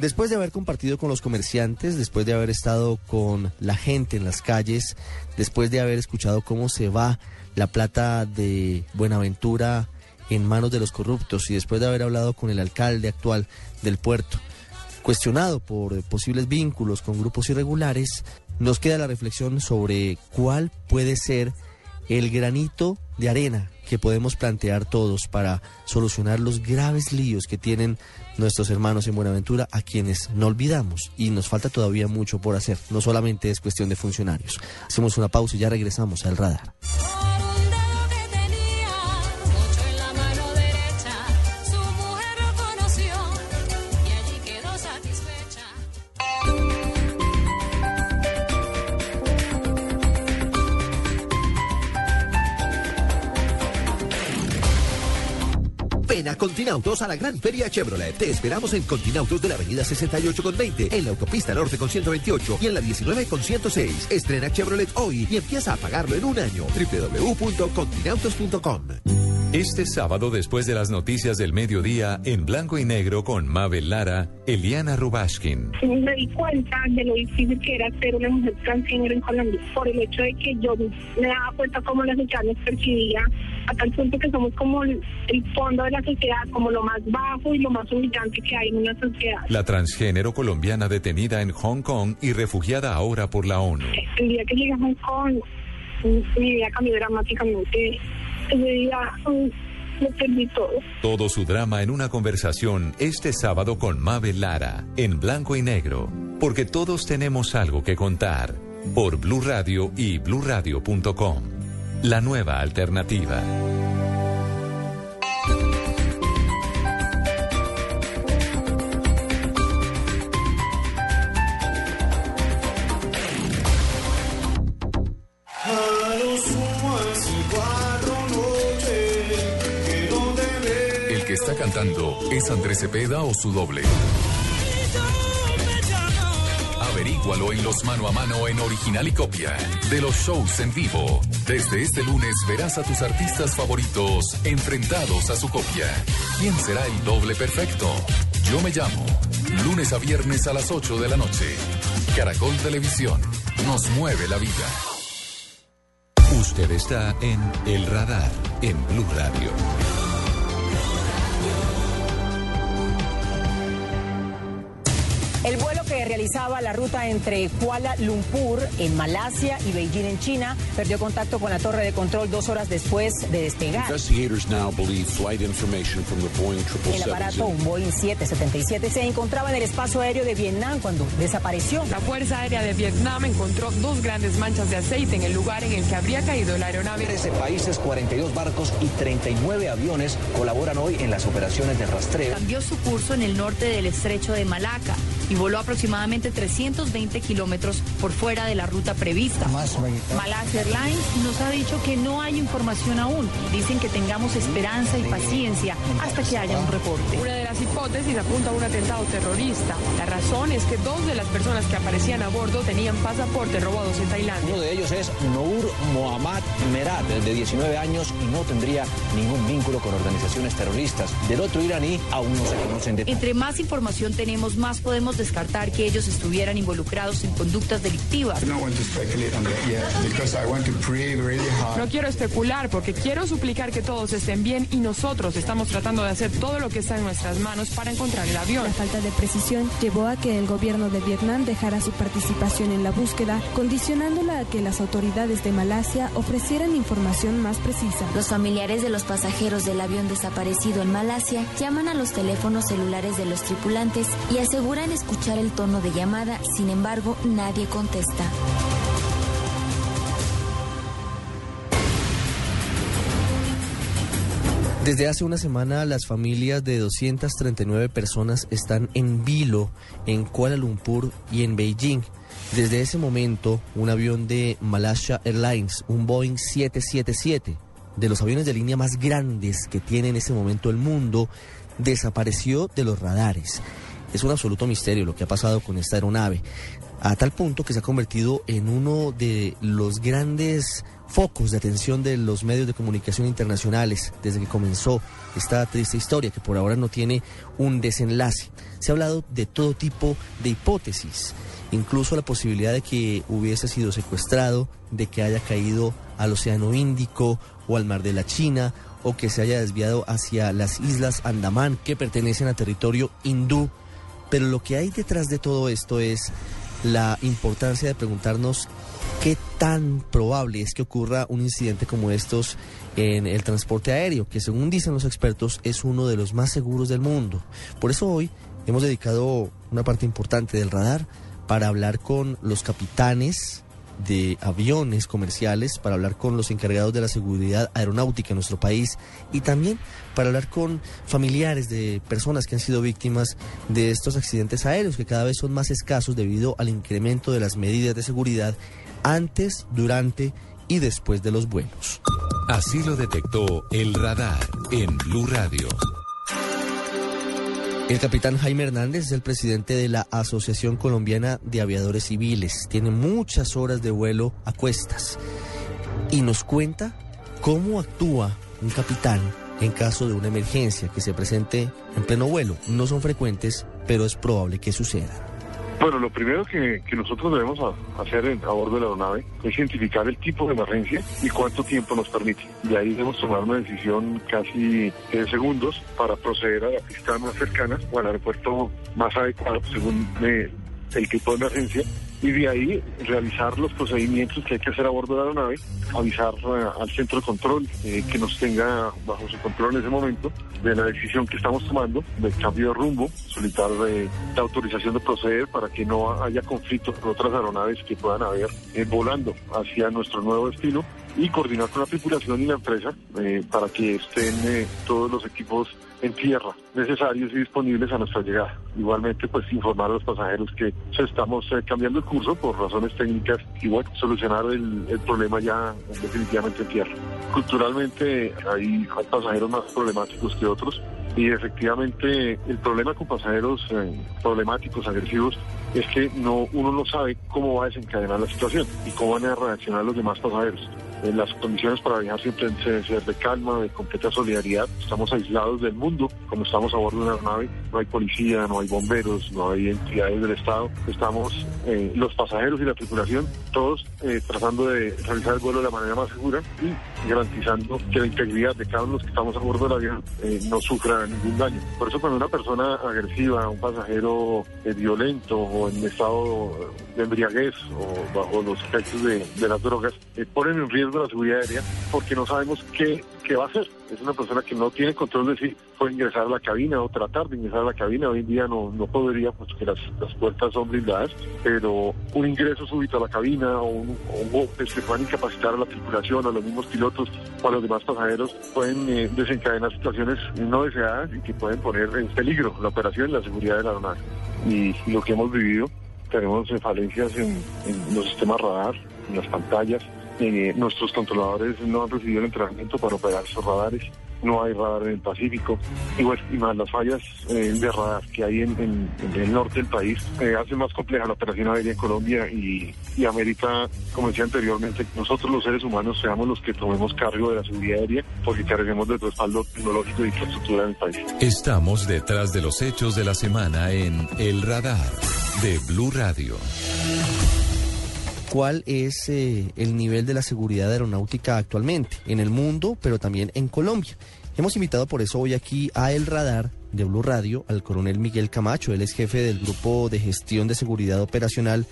Después de haber compartido con los comerciantes, después de haber estado con la gente en las calles, después de haber escuchado cómo se va la plata de Buenaventura en manos de los corruptos y después de haber hablado con el alcalde actual del puerto, cuestionado por posibles vínculos con grupos irregulares, nos queda la reflexión sobre cuál puede ser el granito de arena que podemos plantear todos para solucionar los graves líos que tienen nuestros hermanos en Buenaventura, a quienes no olvidamos y nos falta todavía mucho por hacer. No solamente es cuestión de funcionarios. Hacemos una pausa y ya regresamos al radar. Ven a Continautos a la Gran Feria Chevrolet. Te esperamos en Continautos de la Avenida 68 con 20, en la Autopista Norte con 128 y en la 19 con 106. Estrena Chevrolet hoy y empieza a pagarlo en un año. www.continautos.com. Este sábado, después de las noticias del mediodía, en blanco y negro con Mabel Lara, Eliana Rubashkin. Me di cuenta de lo difícil que era ser una mujer transgénero en Colombia, por el hecho de que yo me daba cuenta cómo la sociedad nos percibía, a tal punto que somos como el, fondo de la sociedad, como lo más bajo y lo más humillante que hay en una sociedad. La transgénero colombiana detenida en Hong Kong y refugiada ahora por la ONU. El día que llegué a Hong Kong, mi vida cambió dramáticamente todo. su drama en una conversación este sábado con Mabel Lara, en blanco y negro, porque todos tenemos algo que contar, por Blue Radio y bluradio.com. La nueva alternativa. ¿Es Andrés Cepeda o su doble? En los mano a mano en original y copia de los shows en vivo. Desde este lunes verás a tus artistas favoritos enfrentados a su copia. ¿Quién será el doble perfecto? Yo me llamo. Lunes a viernes a las 8 de la noche. Caracol Televisión. Nos mueve la vida. Usted está en El Radar en Blue Radio. El vuelo que realizaba la ruta entre Kuala Lumpur en Malasia y Beijing en China perdió contacto con la torre de control dos horas después de despegar. El aparato, un Boeing 777, se encontraba en el espacio aéreo de Vietnam cuando desapareció. La Fuerza Aérea de Vietnam encontró dos grandes manchas de aceite en el lugar en el que habría caído la aeronave. 13 países, 42 barcos y 39 aviones colaboran hoy en las operaciones de rastreo. Cambió su curso en el norte del estrecho de Malaca y voló aproximadamente 320 kilómetros por fuera de la ruta prevista. Malasia Airlines nos ha dicho que no hay información aún. Dicen que tengamos esperanza y paciencia hasta que haya un reporte. Una de las hipótesis apunta a un atentado terrorista. La razón es que dos de las personas que aparecían a bordo tenían pasaportes robados en Tailandia. Uno de ellos es Noor Mohammad Merad, de 19 años, y no tendría ningún vínculo con organizaciones terroristas. Del otro iraní aún no se conocen detalles. Entre más información tenemos, más podemos descartar que ellos estuvieran involucrados en conductas delictivas. No quiero especular porque quiero suplicar que todos estén bien y nosotros estamos tratando de hacer todo lo que está en nuestras manos para encontrar el avión. La falta de precisión llevó a que el gobierno de Vietnam dejara su participación en la búsqueda, condicionándola a que las autoridades de Malasia ofrecieran información más precisa. Los familiares de los pasajeros del avión desaparecido en Malasia llaman a los teléfonos celulares de los tripulantes y aseguran escuchar el tono de llamada, sin embargo, nadie contesta. Desde hace una semana las familias de 239 personas están en vilo en Kuala Lumpur y en Beijing. Desde ese momento, un avión de Malaysia Airlines, un Boeing 777, de los aviones de línea más grandes que tiene en ese momento el mundo, desapareció de los radares. Es un absoluto misterio lo que ha pasado con esta aeronave, a tal punto que se ha convertido en uno de los grandes focos de atención de los medios de comunicación internacionales desde que comenzó esta triste historia que por ahora no tiene un desenlace. Se ha hablado de todo tipo de hipótesis, incluso la posibilidad de que hubiese sido secuestrado, de que haya caído al Océano Índico o al Mar de la China o que se haya desviado hacia las Islas Andamán que pertenecen a territorio hindú. Pero lo que hay detrás de todo esto es la importancia de preguntarnos qué tan probable es que ocurra un incidente como estos en el transporte aéreo, que según dicen los expertos es uno de los más seguros del mundo. Por eso hoy hemos dedicado una parte importante del radar para hablar con los capitanes de aviones comerciales, para hablar con los encargados de la seguridad aeronáutica en nuestro país y también para hablar con familiares de personas que han sido víctimas de estos accidentes aéreos que cada vez son más escasos debido al incremento de las medidas de seguridad antes, durante y después de los vuelos. Así lo detectó el radar en Blue Radio. El capitán Jaime Hernández es el presidente de la Asociación Colombiana de Aviadores Civiles. Tiene muchas horas de vuelo a cuestas y nos cuenta cómo actúa un capitán en caso de una emergencia que se presente en pleno vuelo. No son frecuentes, pero es probable que suceda. Bueno, lo primero que, nosotros debemos hacer a bordo de la aeronave es identificar el tipo de emergencia y cuánto tiempo nos permite. Y ahí debemos tomar una decisión casi en segundos para proceder a la pista más cercana o al aeropuerto más adecuado según eh, el tipo de emergencia y de ahí realizar los procedimientos que hay que hacer a bordo de la aeronave, avisar eh, al centro de control eh, que nos tenga bajo su control en ese momento de la decisión que estamos tomando, del cambio de rumbo, solicitar eh, la autorización de proceder para que no haya conflictos con otras aeronaves que puedan haber volando hacia nuestro nuevo destino y coordinar con la tripulación y la empresa para que estén todos los equipos en tierra necesarios y disponibles a nuestra llegada. Igualmente, pues informar a los pasajeros que estamos eh, cambiando el curso por razones técnicas y bueno, solucionar el, problema ya definitivamente en tierra. Culturalmente hay, pasajeros más problemáticos que otros y efectivamente el problema con pasajeros eh, problemáticos, agresivos, es que no, uno no sabe cómo va a desencadenar la situación y cómo van a reaccionar los demás pasajeros las condiciones para viajar siempre deben ser de calma, de completa solidaridad. Estamos aislados del mundo, como estamos a bordo de una nave, no hay policía, no hay bomberos, no hay entidades del Estado. Estamos eh, los pasajeros y la tripulación, todos eh, tratando de realizar el vuelo de la manera más segura y garantizando que la integridad de cada uno de los que estamos a bordo del avión eh, no sufra ningún daño. Por eso cuando una persona agresiva, un pasajero violento o en estado de embriaguez o bajo los efectos de, las drogas, ponen en riesgo la seguridad aérea porque no sabemos qué, qué va a hacer. Es una persona que no tiene control de si puede ingresar a la cabina o tratar de ingresar a la cabina. Hoy en día no, no podría, porque las, las puertas son blindadas, pero un ingreso súbito a la cabina o un, golpe que puedan incapacitar a la tripulación, a los mismos pilotos o a los demás pasajeros, pueden eh, desencadenar situaciones no deseadas y que pueden poner en peligro la operación y la seguridad de la aeronave. Y, lo que hemos vivido, tenemos falencias en, en los sistemas radar, en las pantallas, eh, nuestros controladores no han recibido el entrenamiento para operar esos radares. No hay radar en el Pacífico y, bueno, y más las fallas eh, de radar que hay en, el norte del país eh, hace más compleja la operación aérea en Colombia y, y amerita, como decía anteriormente, nosotros los seres humanos seamos los que tomemos cargo de la seguridad aérea porque carguemos de respaldo tecnológico y infraestructura en el país. Estamos detrás de los hechos de la semana en El Radar de Blue Radio cuál es eh, el nivel de la seguridad aeronáutica actualmente en el mundo, pero también en Colombia. Hemos invitado por eso hoy aquí a El Radar de Blue Radio al coronel Miguel Camacho. Él es jefe del Grupo de Gestión de Seguridad Operacional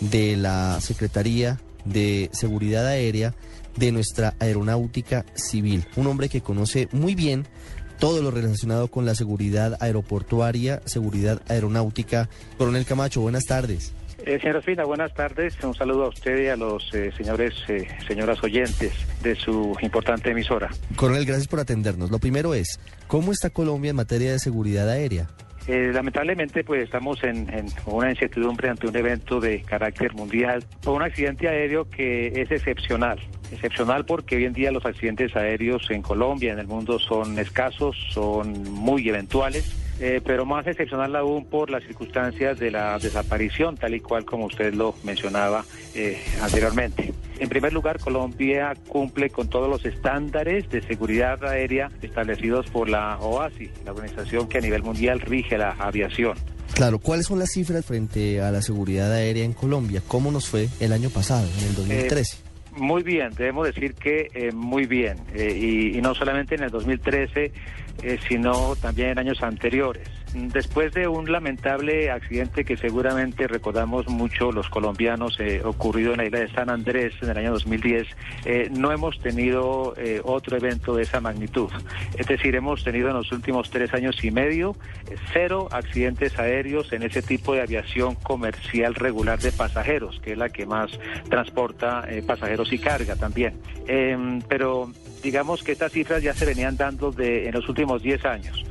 de la Secretaría de Seguridad Aérea de nuestra Aeronáutica Civil. Un hombre que conoce muy bien todo lo relacionado con la seguridad aeroportuaria, seguridad aeronáutica. Coronel Camacho, buenas tardes. Eh, señora Fina, buenas tardes. Un saludo a usted y a los eh, señores, eh, señoras oyentes de su importante emisora. Coronel, gracias por atendernos. Lo primero es, ¿cómo está Colombia en materia de seguridad aérea? Eh, lamentablemente, pues estamos en, una incertidumbre ante un evento de carácter mundial, por un accidente aéreo que es excepcional. Excepcional porque hoy en día los accidentes aéreos en Colombia, en el mundo, son escasos, son muy eventuales eh, pero más excepcional aún por las circunstancias de la desaparición, tal y cual como usted lo mencionaba eh, anteriormente. En primer lugar, Colombia cumple con todos los estándares de seguridad aérea establecidos por la OASI, la organización que a nivel mundial rige la aviación. Claro, ¿cuáles son las cifras frente a la seguridad aérea en Colombia? ¿Cómo nos fue el año pasado, en el 2013? Eh, muy bien, debemos decir que muy bien, y, y, no solamente en el 2013, eh, sino también en años anteriores. Después de un lamentable accidente que seguramente recordamos mucho los colombianos, eh, ocurrido en la isla de San Andrés en el año 2010, eh, no hemos tenido eh, otro evento de esa magnitud. Es decir, hemos tenido en los últimos tres años y medio cero accidentes aéreos en ese tipo de aviación comercial regular de pasajeros, que es la que más transporta pasajeros y carga también. Em, pero digamos que estas cifras ya se venían dando de, en los últimos 10 años.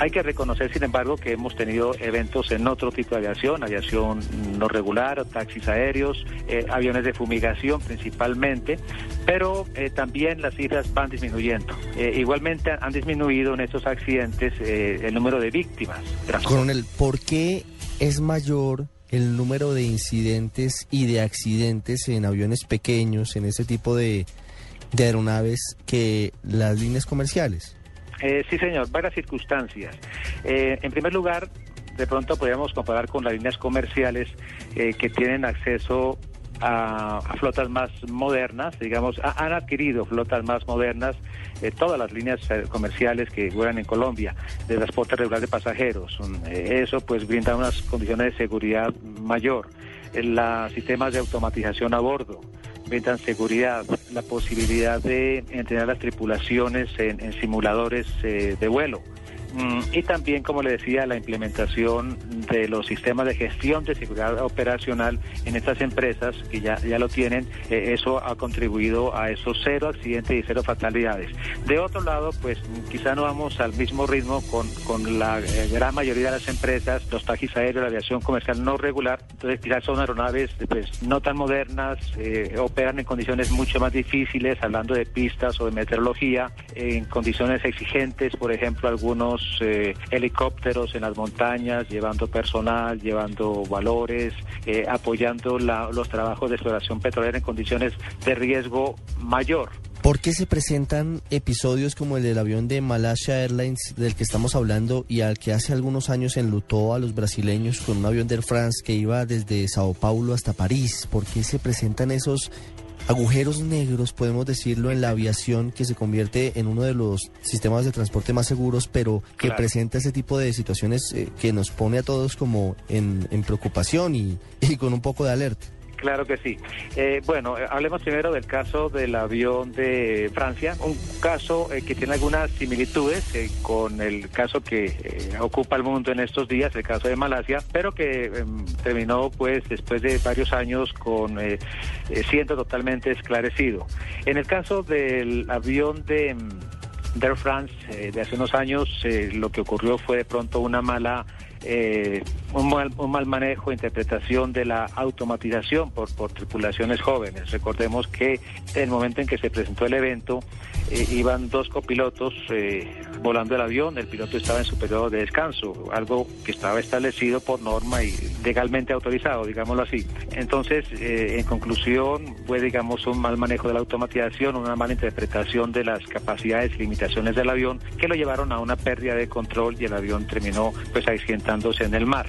Hay que reconocer, sin embargo, que hemos tenido eventos en otro tipo de aviación, aviación no regular, taxis aéreos, eh, aviones de fumigación principalmente, pero eh, también las cifras van disminuyendo. Eh, igualmente han disminuido en estos accidentes el número de víctimas. Coronel, ¿por qué es mayor el número de incidentes y de accidentes en aviones pequeños, en ese tipo de de aeronaves que las líneas comerciales? Eh, sí, señor, varias circunstancias. Eh, en primer lugar, de pronto podríamos comparar con las líneas comerciales eh, que tienen acceso a, flotas más modernas, digamos, han adquirido flotas más modernas, todas las líneas comerciales que vuelan en Colombia, de transporte regular de pasajeros. eso pues brinda unas condiciones de seguridad mayor. Los sistemas de automatización a bordo, brindan seguridad, la posibilidad de entrenar las tripulaciones en, simuladores eh, de vuelo. Mm, y también, como le decía, la implementación de los sistemas de gestión de seguridad operacional en estas empresas que ya, ya lo tienen, eh, eso ha contribuido a esos cero accidentes y cero fatalidades. De otro lado, pues quizá no vamos al mismo ritmo con, con la eh, gran mayoría de las empresas, los taxis aéreos, la aviación comercial no regular, entonces quizás son aeronaves pues, no tan modernas, eh, operan en condiciones mucho más difíciles, hablando de pistas o de meteorología, en condiciones exigentes, por ejemplo, algunos eh, helicópteros en las montañas, llevando personal, llevando valores, eh, apoyando los trabajos de exploración petrolera en condiciones de riesgo mayor. ¿Por qué se presentan episodios como el del avión de Malaysia Airlines del que estamos hablando y al que hace algunos años enlutó a los brasileños con un avión de Air France que iba desde Sao Paulo hasta París? ¿Por qué se presentan esos agujeros negros, podemos decirlo, en la aviación que se convierte en uno de los sistemas de transporte más seguros, pero que presenta ese tipo de situaciones eh, que nos pone a todos como en, preocupación y con un poco de alerta. Claro que sí. Eh, bueno, eh, hablemos primero del caso del avión de Francia, un caso eh, que tiene algunas similitudes con el caso que ocupa el mundo en estos días, el caso de Malasia, pero que em, terminó pues después de varios años con siendo totalmente esclarecido. En el caso del avión de, em, de Air France de hace unos años, lo que ocurrió fue de pronto una mala eh, un, mal, un mal manejo, interpretación de la automatización por, por tripulaciones jóvenes. Recordemos que en el momento en que se presentó el evento, eh, iban dos copilotos eh, volando el avión, el piloto estaba en su periodo de descanso, algo que estaba establecido por norma y legalmente autorizado, digámoslo así. Entonces, en conclusión, fue, digamos, un mal manejo de la automatización, una mala interpretación de las capacidades y limitaciones del avión que lo llevaron a una pérdida de control y el avión terminó pues en el mar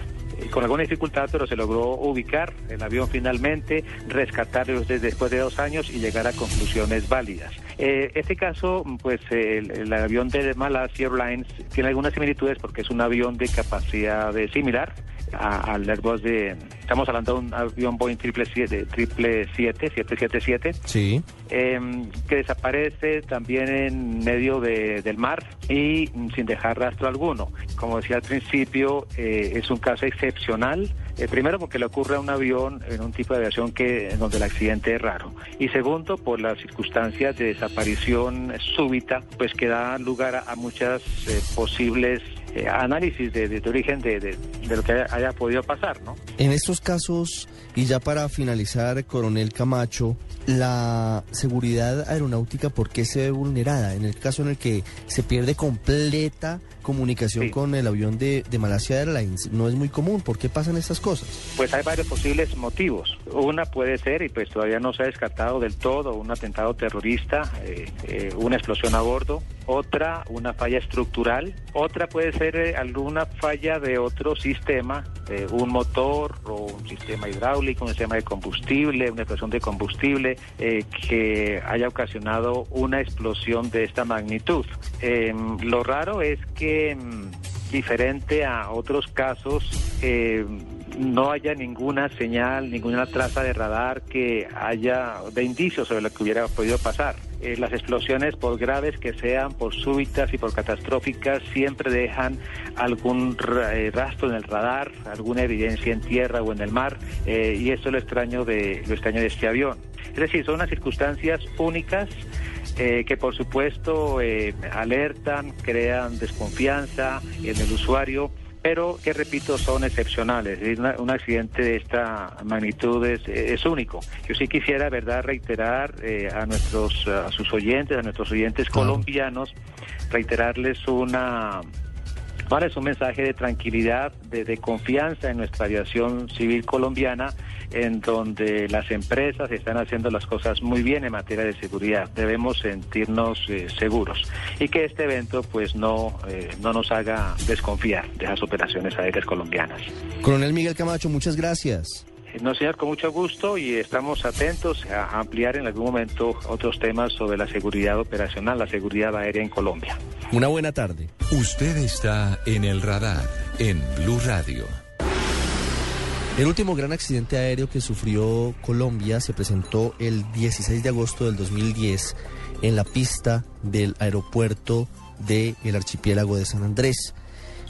con alguna dificultad, pero se logró ubicar el avión finalmente, rescatarlo después de dos años y llegar a conclusiones válidas. Eh, este caso, pues el, avión de Malasia Airlines tiene algunas similitudes porque es un avión de capacidad de similar al Airbus de... Estamos hablando de un avión Boeing 777, 777, sí. Em, que desaparece también en medio del mar y sin dejar rastro alguno. Como decía al principio, eh, es un caso excepcional eh, primero porque le ocurre a un avión en un tipo de aviación que en donde el accidente es raro. Y segundo, por las circunstancias de desaparición súbita, pues que da lugar a, muchas eh, posibles eh, análisis de, origen de, de, lo que haya, podido pasar, ¿no? En estos casos, y ya para finalizar, coronel Camacho, la seguridad aeronáutica, ¿por qué se ve vulnerada? En el caso en el que se pierde completa comunicación con el avión de, de, Malasia Airlines, no es muy común. ¿Por qué pasan estas cosas? Pues hay varios posibles motivos. Una puede ser, y pues todavía no se ha descartado del todo, un atentado terrorista, eh, eh, una explosión a bordo. Otra, una falla estructural. Otra puede ser eh, alguna falla de otro sistema, un motor o un sistema hidráulico, un sistema de combustible, una explosión de combustible eh, que haya ocasionado una explosión de esta magnitud. Em, lo raro es que, em, diferente a otros casos, em, no haya ninguna señal, ninguna traza de radar que haya de indicios sobre lo que hubiera podido pasar. Eh, las explosiones, por graves que sean, por súbitas y por catastróficas, siempre dejan algún eh, rastro en el radar, alguna evidencia en tierra o en el mar, eh, y esto es lo extraño de lo extraño de este avión. Es decir, son unas circunstancias únicas que por supuesto alertan, crean desconfianza en el usuario pero que repito son excepcionales. un accidente de esta magnitud es, único. Yo sí quisiera, verdad, reiterar eh, a nuestros a sus oyentes, a nuestros oyentes colombianos, reiterarles una Es un mensaje de tranquilidad, de, confianza en nuestra aviación civil colombiana, en donde las empresas están haciendo las cosas muy bien en materia de seguridad. Debemos sentirnos eh, seguros y que este evento pues no, eh, no nos haga desconfiar de las operaciones aéreas colombianas. Coronel Miguel Camacho, muchas gracias. No, señor, con mucho gusto y estamos atentos a ampliar en algún momento otros temas sobre la seguridad operacional, la seguridad aérea en Colombia. Una buena tarde. Usted está en el radar en Blue Radio. El último gran accidente aéreo que sufrió Colombia se presentó el 16 de agosto del 2010 en la pista del aeropuerto del archipiélago de San Andrés.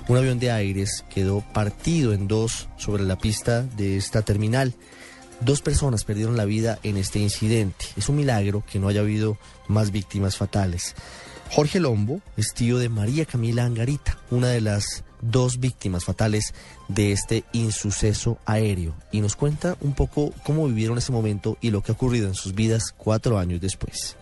Un avión de aires quedó partido en dos sobre la pista de esta terminal. Dos personas perdieron la vida en este incidente. Es un milagro que no haya habido más víctimas fatales. Jorge Lombo es tío de María Camila Angarita, una de las dos víctimas fatales de este insuceso aéreo, y nos cuenta un poco cómo vivieron ese momento y lo que ha ocurrido en sus vidas cuatro años después.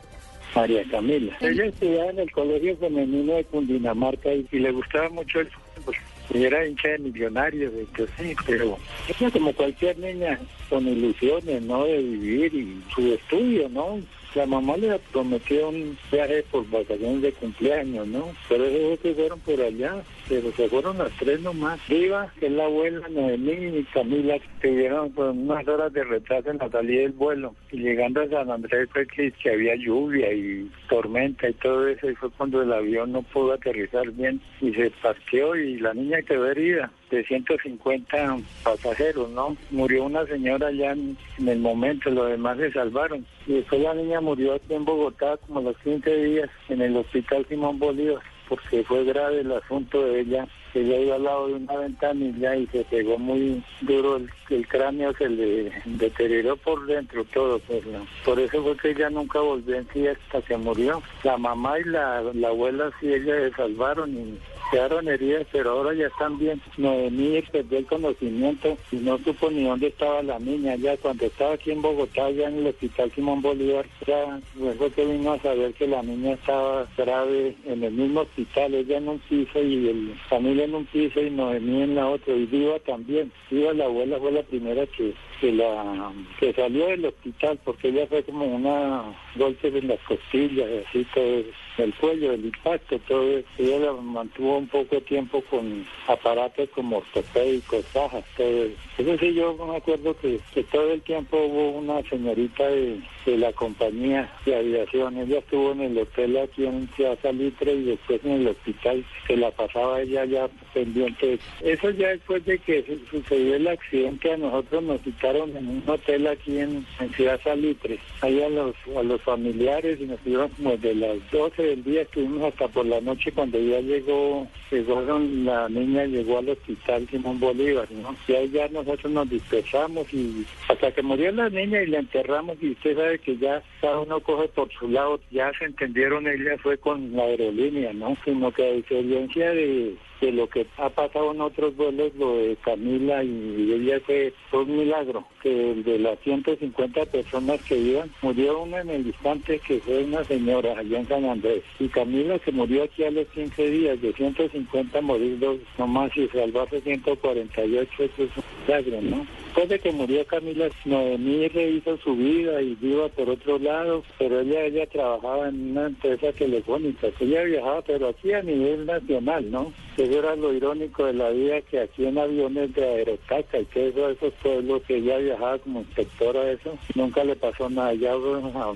María Camila. Ella estudiaba en el Colegio Femenino de Cundinamarca y, le gustaba mucho el fútbol. Y era hincha de millonarios, de que sí, pero ella como cualquier niña con ilusiones, ¿no? De vivir y su estudio, ¿no? La mamá le prometió un viaje por vacaciones de cumpleaños, ¿no? Pero esos que fueron por allá, pero se fueron las tres nomás. Viva, que es la abuela Noemí y Camila, que tuvieron pues, unas horas de retraso en la salida del vuelo. Y llegando a San Andrés fue que, había lluvia y tormenta y todo eso, y fue cuando el avión no pudo aterrizar bien y se parqueó y la niña quedó herida de 150 pasajeros, ¿no? Murió una señora ya en, el momento, los demás se salvaron. Y después la niña murió aquí en Bogotá como los 15 días en el hospital Simón Bolívar porque fue grave el asunto de ella. Ella iba al lado de una ventanilla y se pegó muy duro, el, cráneo se le deterioró por dentro todo. Pues, Por eso fue que ella nunca volvió en sí hasta que murió. La mamá y la, la abuela sí, ella se salvaron y quedaron heridas, pero ahora ya están bien. Noemí perdió el conocimiento y no supo ni dónde estaba la niña. Ya cuando estaba aquí en Bogotá, ya en el hospital Simón Bolívar, ya luego que vino a saber que la niña estaba grave en el mismo hospital, ella en un piso y el familia en un piso y Noemí en la otra, y Viva también. Viva la abuela fue la primera que que la que salió del hospital porque ella fue como una golpe en las costillas así todo el cuello el impacto todo ella la mantuvo un poco de tiempo con aparatos como ortopédicos bajas todo eso. Sí yo me acuerdo que, todo el tiempo hubo una señorita de, de la compañía de aviación. Ella estuvo en el hotel aquí en Ciudad Salitre y después en el hospital que la pasaba ella ya pendiente eso. Ya después de que sucedió el accidente a nosotros nos en un hotel aquí en, Ciudad Salitre, ahí a los, a los familiares y nos íbamos como de las 12 del día, estuvimos hasta por la noche cuando ya llegó, llegaron, la niña llegó al hospital Simón Bolívar, ¿no? Y ahí ya nosotros nos dispersamos y hasta que murió la niña y la enterramos y usted sabe que ya cada uno coge por su lado, ya se entendieron, ella fue con la aerolínea, ¿no? Sino que a diferencia de de lo que ha pasado en otros vuelos, lo de Camila y ella fue, un milagro, que de las 150 personas que iban, murió una en el instante que fue una señora allá en San Andrés. Y Camila se murió aquí a los 15 días, de 150 morir dos nomás y salvarse 148, eso es un milagro, ¿no? Después de que murió Camila, Noemí rehizo su vida y viva por otro lado, pero ella ella trabajaba en una empresa telefónica. Ella viajaba, pero aquí a nivel nacional, ¿no? Eso era lo irónico de la vida, que aquí en aviones de Aerotaca y que eso, esos pueblos que ella viajaba como inspectora, eso, nunca le pasó nada. Ya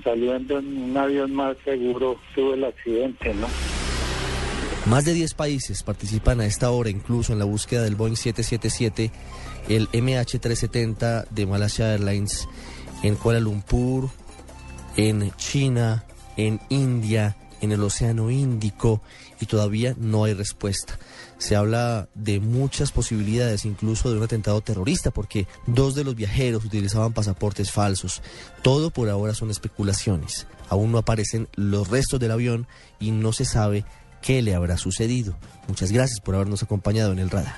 saliendo en un avión más seguro tuvo el accidente, ¿no? Más de 10 países participan a esta hora incluso en la búsqueda del Boeing 777 el MH370 de Malaysia Airlines en Kuala Lumpur, en China, en India, en el Océano Índico y todavía no hay respuesta. Se habla de muchas posibilidades, incluso de un atentado terrorista, porque dos de los viajeros utilizaban pasaportes falsos. Todo por ahora son especulaciones. Aún no aparecen los restos del avión y no se sabe qué le habrá sucedido. Muchas gracias por habernos acompañado en el radar.